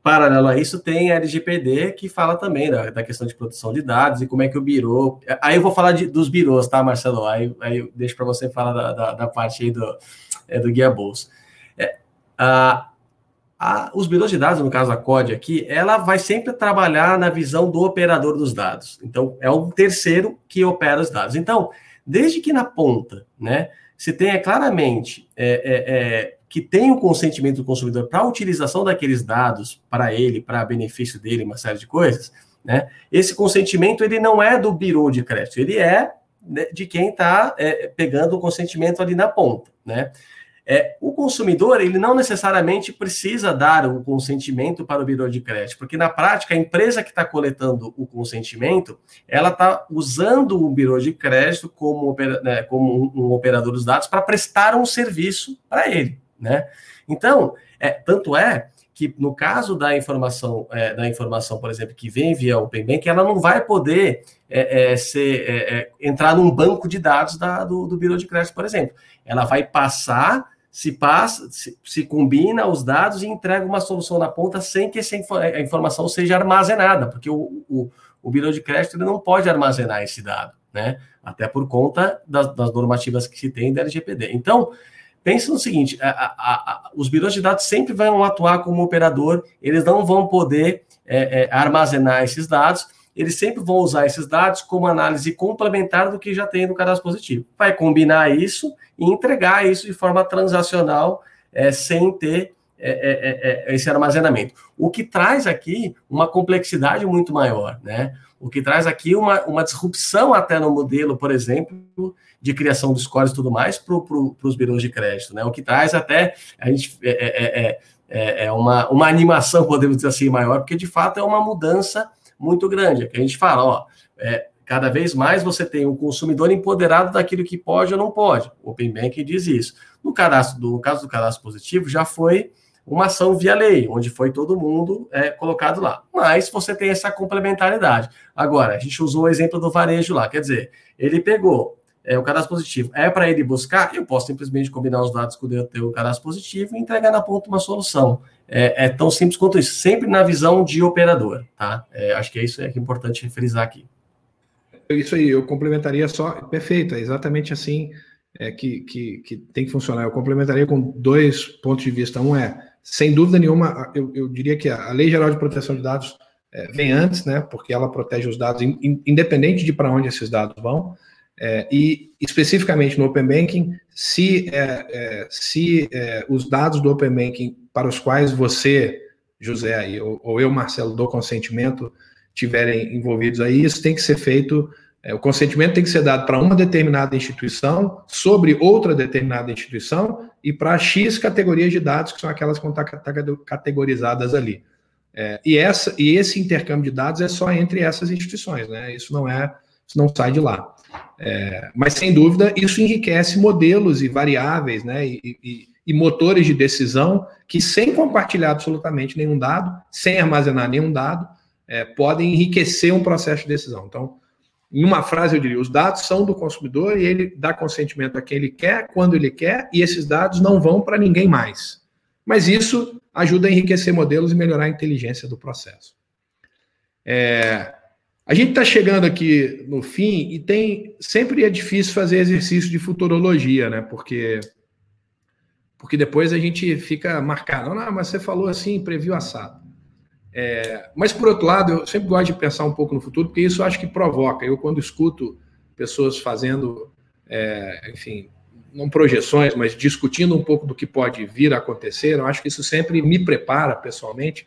paralelo a isso, tem a LGPD que fala também da, da questão de proteção de dados e como é que o birô... Aí eu vou falar de, dos birôs, tá, Marcelo? Aí, aí eu deixo para você falar da, da, da, parte aí do, é, do guia bolsa. É, a, a, os birôs de dados, no caso a COD aqui, ela vai sempre trabalhar na visão do operador dos dados. Então, é um terceiro que opera os dados. Então, desde que na ponta, né, se tenha claramente é, é, é, que tem o consentimento do consumidor para a utilização daqueles dados para ele, para benefício dele, uma série de coisas, né, esse consentimento ele não é do birô de crédito, ele é né, de quem está é, pegando o consentimento ali na ponta, né? É, o consumidor, ele não necessariamente precisa dar o consentimento para o birô de crédito, porque na prática, a empresa que está coletando o consentimento, ela está usando o birô de crédito como, né, como um, um operador dos dados para prestar um serviço para ele, né? Então, é, tanto é que no caso da informação, é, da informação, por exemplo, que vem via Open Bank, ela não vai poder é, é ser, é, é, entrar num banco de dados da, do, do birô de crédito, por exemplo. Ela vai passar se passa, se, se, combina os dados e entrega uma solução na ponta sem que essa a informação seja armazenada, porque o, o, o birô de crédito ele não pode armazenar esse dado, né? Até por conta das, das normativas que se tem da LGPD. Então, pense no seguinte: a, a, a, os birôs de dados sempre vão atuar como operador, eles não vão poder é, é, armazenar esses dados eles sempre vão usar esses dados como análise complementar do que já tem no cadastro positivo. Vai combinar isso e entregar isso de forma transacional, é, sem ter é, é, é, é esse armazenamento. O que traz aqui uma complexidade muito maior, né? O que traz aqui uma, uma disrupção até no modelo, por exemplo, de criação dos scores e tudo mais para pro, os birôs de crédito, né? O que traz até a gente é, é, uma, uma animação, podemos dizer assim, maior, porque de fato é uma mudança muito grande. É que a gente fala, ó, é, cada vez mais você tem o um consumidor empoderado daquilo que pode ou não pode. O Open Bank diz isso. No, cadastro, no caso do cadastro positivo, já foi uma ação via lei, onde foi todo mundo é, colocado lá. Mas você tem essa complementaridade. Agora, a gente usou o exemplo do varejo lá, quer dizer, ele pegou é, o cadastro positivo, é para ele buscar, eu posso simplesmente combinar os dados com o teu cadastro positivo e entregar na ponta uma solução é, é, tão simples quanto isso, sempre na visão de operador, tá? É, acho que é isso é, é importante frisar aqui. Isso aí, eu complementaria só, perfeito, é exatamente assim é, que, que, que tem que funcionar. Eu complementaria com dois pontos de vista. Um é, sem dúvida nenhuma, eu, eu diria que a Lei Geral de Proteção de Dados é, vem antes, né? Porque ela protege os dados, in, independente de para onde esses dados vão. É, e especificamente no Open Banking, se, é, é, se é, os dados do Open Banking para os quais você, José, aí, ou, ou eu, Marcelo, dou consentimento, tiverem envolvidos aí, isso tem que ser feito. É, o consentimento tem que ser dado para uma determinada instituição, sobre outra determinada instituição, e para X categorias de dados, que são aquelas que estar categorizadas ali. É, e, essa, e esse intercâmbio de dados é só entre essas instituições, né? Isso não é, isso não sai de lá. É, mas, sem dúvida, isso enriquece modelos e variáveis né, e, e, e, motores de decisão que, sem compartilhar absolutamente nenhum dado, sem armazenar nenhum dado, é, podem enriquecer um processo de decisão. Então, em uma frase, eu diria: os dados são do consumidor e ele dá consentimento a quem ele quer, quando ele quer, e esses dados não vão para ninguém mais. Mas isso ajuda a enriquecer modelos e melhorar a inteligência do processo. É, a gente está chegando aqui no fim e tem sempre é difícil fazer exercício de futurologia, né? Porque porque depois a gente fica marcado. Não, mas você falou assim, previu assado. É, mas por outro lado, eu sempre gosto de pensar um pouco no futuro, porque isso acho que provoca. Eu quando escuto pessoas fazendo, é, enfim, não projeções, mas discutindo um pouco do que pode vir a acontecer, eu acho que isso sempre me prepara pessoalmente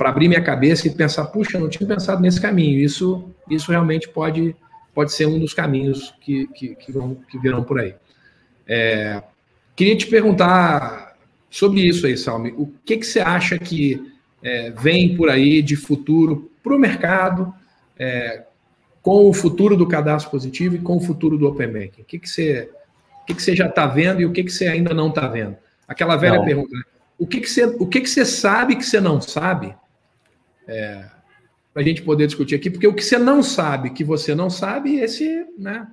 para abrir minha cabeça e pensar, puxa, eu não tinha pensado nesse caminho. Isso, isso realmente pode, pode ser um dos caminhos que, que, que, vão, que virão por aí. É, queria te perguntar sobre isso aí, Salme. O que, que você acha que é, vem por aí de futuro para o mercado, é, com o futuro do cadastro positivo e com o futuro do Open Banking? O que, que, você, o que, que você já está vendo e o que, que você ainda não está vendo? Aquela velha não. pergunta, né? o, que, que, você, o que, que você sabe que você não sabe? É, para a gente poder discutir aqui, porque o que você não sabe que você não sabe, esse, né,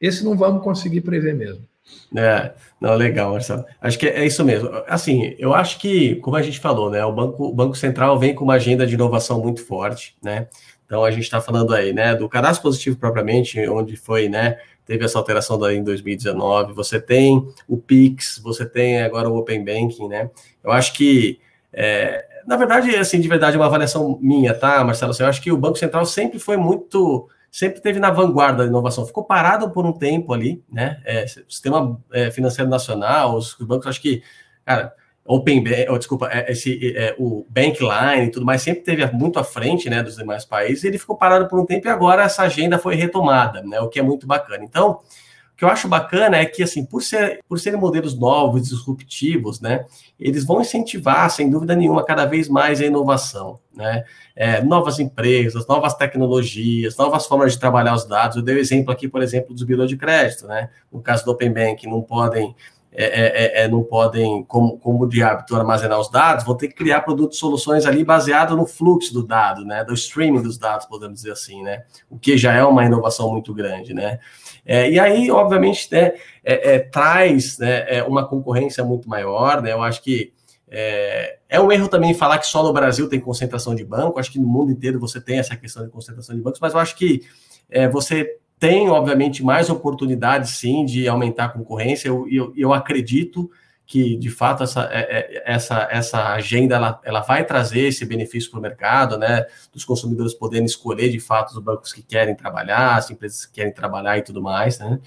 esse não vamos conseguir prever mesmo. É, não, legal, Marcelo. Acho que é, isso mesmo. Assim, eu acho que, como a gente falou, né, o Banco, o Banco Central vem com uma agenda de inovação muito forte, né? Então a gente está falando aí, né, do cadastro positivo propriamente, onde foi, né, teve essa alteração daí em 2019. Você tem o Pix, você tem agora o Open Banking, né? Eu acho que é, na verdade, assim, de verdade, é uma avaliação minha, tá, Marcelo? Assim, eu acho que o Banco Central sempre foi muito, sempre teve na vanguarda da inovação. Ficou parado por um tempo ali, né? É, sistema é, financeiro nacional, os, os, bancos, acho que, cara, Open oh, desculpa, é, esse, é, o Bankline e tudo mais, sempre teve muito à frente, né, dos demais países. ele ficou parado por um tempo e agora essa agenda foi retomada, né? O que é muito bacana. Então, que eu acho bacana é que, assim, por, ser, por serem modelos novos, disruptivos, né, eles vão incentivar, sem dúvida nenhuma, cada vez mais a inovação, né, é, novas empresas, novas tecnologias, novas formas de trabalhar os dados. Eu dei o exemplo aqui, por exemplo, dos bilhões de crédito, né, no caso do Open Bank, não podem é, é, é, é, não podem, como, como de hábito, armazenar os dados, vão ter que criar produtos soluções ali baseado no fluxo do dado, né? Do streaming dos dados, podemos dizer assim, né? O que já é uma inovação muito grande, né? É, e aí, obviamente, né, é, traz né, uma concorrência muito maior, né? Eu acho que é, é, um erro também falar que só no Brasil tem concentração de banco, acho que no mundo inteiro você tem essa questão de concentração de bancos, mas eu acho que você tem, obviamente, mais oportunidades, sim, de aumentar a concorrência. Eu, eu, eu acredito que, de fato, essa, é, é, essa, essa agenda ela, ela vai trazer esse benefício para o mercado, né? Dos consumidores poderem escolher, de fato, os bancos que querem trabalhar, as empresas que querem trabalhar e tudo mais, né?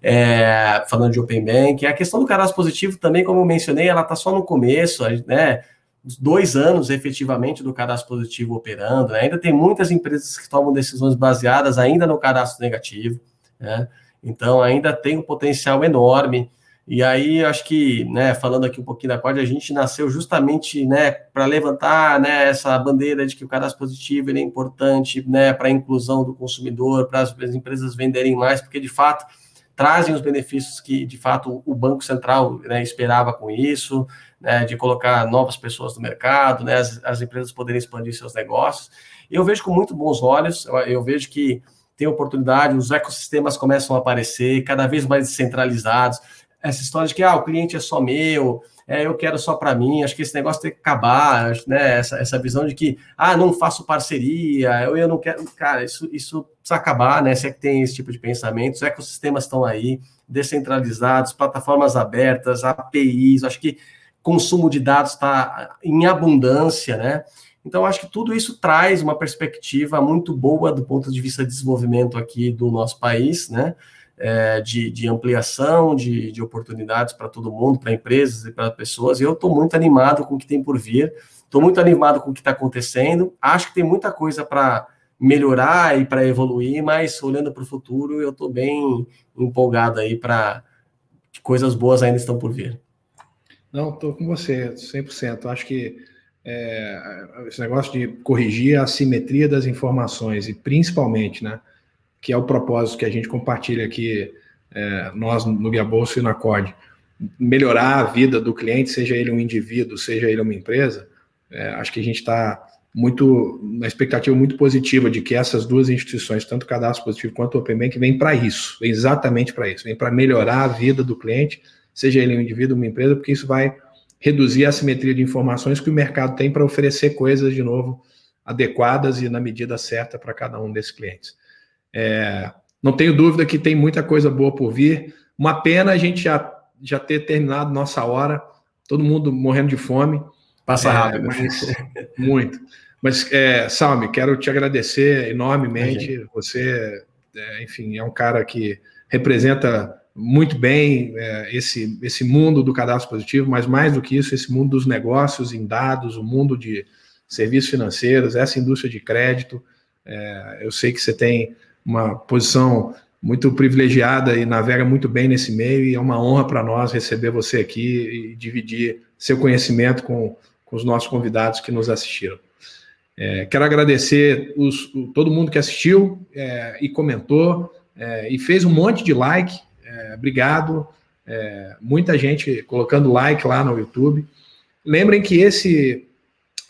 É, falando de Open Bank, a questão do cadastro positivo também, como eu mencionei, ela está só no começo, né? dois anos efetivamente do cadastro positivo operando, né? ainda tem muitas empresas que tomam decisões baseadas ainda no cadastro negativo, né? Então ainda tem um potencial enorme. E aí acho que, né, falando aqui um pouquinho da Cord, a gente nasceu justamente, né, para levantar, né, essa bandeira de que o cadastro positivo é importante, né, para a inclusão do consumidor, para as empresas venderem mais, porque de fato trazem os benefícios que de fato o Banco Central né, esperava com isso né, de colocar novas pessoas no mercado, né, as, as, empresas poderem expandir seus negócios. Eu vejo com muito bons olhos, eu, eu, vejo que tem oportunidade, os ecossistemas começam a aparecer, cada vez mais descentralizados. Essa história de que ah, o cliente é só meu, é, eu quero só para mim, acho que esse negócio tem que acabar, né? Essa, essa visão de que, ah, não faço parceria, eu, eu não quero. Cara, isso, isso precisa acabar, né? Se é que tem esse tipo de pensamento, os ecossistemas estão aí, descentralizados, plataformas abertas, APIs, acho que consumo de dados está em abundância, né? Então, acho que tudo isso traz uma perspectiva muito boa do ponto de vista de desenvolvimento aqui do nosso país, né? É, de, de, ampliação de, de oportunidades para todo mundo, para empresas e para pessoas. E eu estou muito animado com o que tem por vir, estou muito animado com o que está acontecendo. Acho que tem muita coisa para melhorar e para evoluir, mas olhando para o futuro, eu estou bem empolgado aí para coisas boas ainda estão por vir. Não, estou com você, 100%. Acho que é, esse negócio de corrigir a simetria das informações e principalmente, né, que é o propósito que a gente compartilha aqui, é, nós no Guia Bolsa e na COD, melhorar a vida do cliente, seja ele um indivíduo, seja ele uma empresa, é, acho que a gente está muito, uma expectativa muito positiva de que essas duas instituições, tanto o Cadastro Positivo quanto o Open Bank, vêm para isso, vem exatamente para isso, vem para melhorar a vida do cliente, seja ele um indivíduo, uma empresa, porque isso vai reduzir a simetria de informações que o mercado tem para oferecer coisas, de novo, adequadas e na medida certa para cada um desses clientes. É, não tenho dúvida que tem muita coisa boa por vir. Uma pena a gente já, já ter terminado nossa hora, todo mundo morrendo de fome. Passa é, rápido. Mas, muito. Mas, é, Salme, quero te agradecer enormemente. Você, é, enfim, é um cara que representa muito bem é, esse, esse mundo do cadastro positivo, mas mais do que isso, esse mundo dos negócios em dados, o mundo de serviços financeiros, essa indústria de crédito. É, eu sei que você tem uma posição muito privilegiada e navega muito bem nesse meio, e é uma honra para nós receber você aqui e dividir seu conhecimento com, com os nossos convidados que nos assistiram. É, quero agradecer os, todo mundo que assistiu é, e comentou é, e fez um monte de like. É, obrigado. É, muita gente colocando like lá no YouTube. Lembrem que esse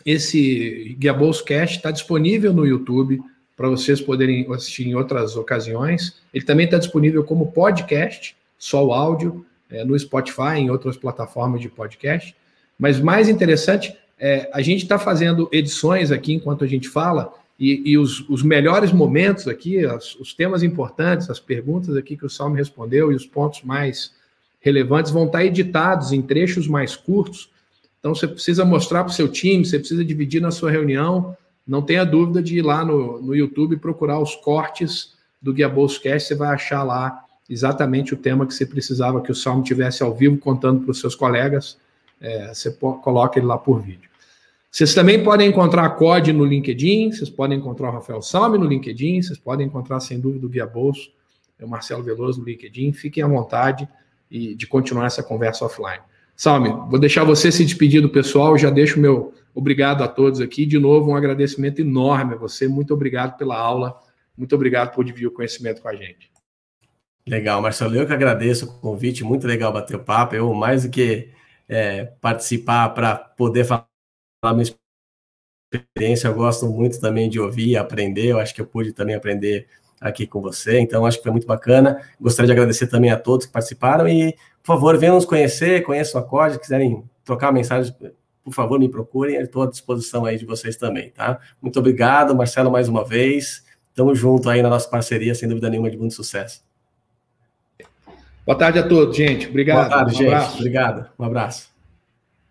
esse Guia Bolso Cast está disponível no YouTube para vocês poderem assistir em outras ocasiões. Ele também está disponível como podcast, só o áudio, é, no Spotify, em outras plataformas de podcast. Mas mais interessante, é, a gente está fazendo edições aqui enquanto a gente fala, e, e os, os, melhores momentos aqui, as, os temas importantes, as perguntas aqui que o Salme respondeu e os pontos mais relevantes vão estar tá editados em trechos mais curtos. Então você precisa mostrar para o seu time, você precisa dividir na sua reunião. Não tenha dúvida de ir lá no, no YouTube procurar os cortes do Guia Bolscast, você vai achar lá exatamente o tema que você precisava que o Salmo tivesse ao vivo contando para os seus colegas. É, você coloca ele lá por vídeo. Vocês também podem encontrar a COD no LinkedIn, vocês podem encontrar o Rafael Salme no LinkedIn, vocês podem encontrar, sem dúvida, o Guia Bolso, o Marcelo Veloso no LinkedIn. Fiquem à vontade e de continuar essa conversa offline. Salme, vou deixar você se despedir do pessoal, já deixo meu obrigado a todos aqui. De novo, um agradecimento enorme a você. Muito obrigado pela aula, muito obrigado por dividir o conhecimento com a gente. Legal, Marcelo, eu que agradeço o convite, muito legal bater o papo. Eu, mais do que é, participar para poder falar minha experiência, eu gosto muito também de ouvir aprender. Eu acho que eu pude também aprender aqui com você, então acho que foi muito bacana. Gostaria de agradecer também a todos que participaram e, por favor, venham nos conhecer, conheçam a COD, quiserem trocar mensagem, por favor, me procurem, estou à disposição aí de vocês também, tá? Muito obrigado, Marcelo, mais uma vez. Tamo junto aí na nossa parceria, sem dúvida nenhuma, de muito sucesso. Boa tarde a todos, gente. Obrigado. Boa tarde, um gente. Abraço. Obrigado. Um abraço.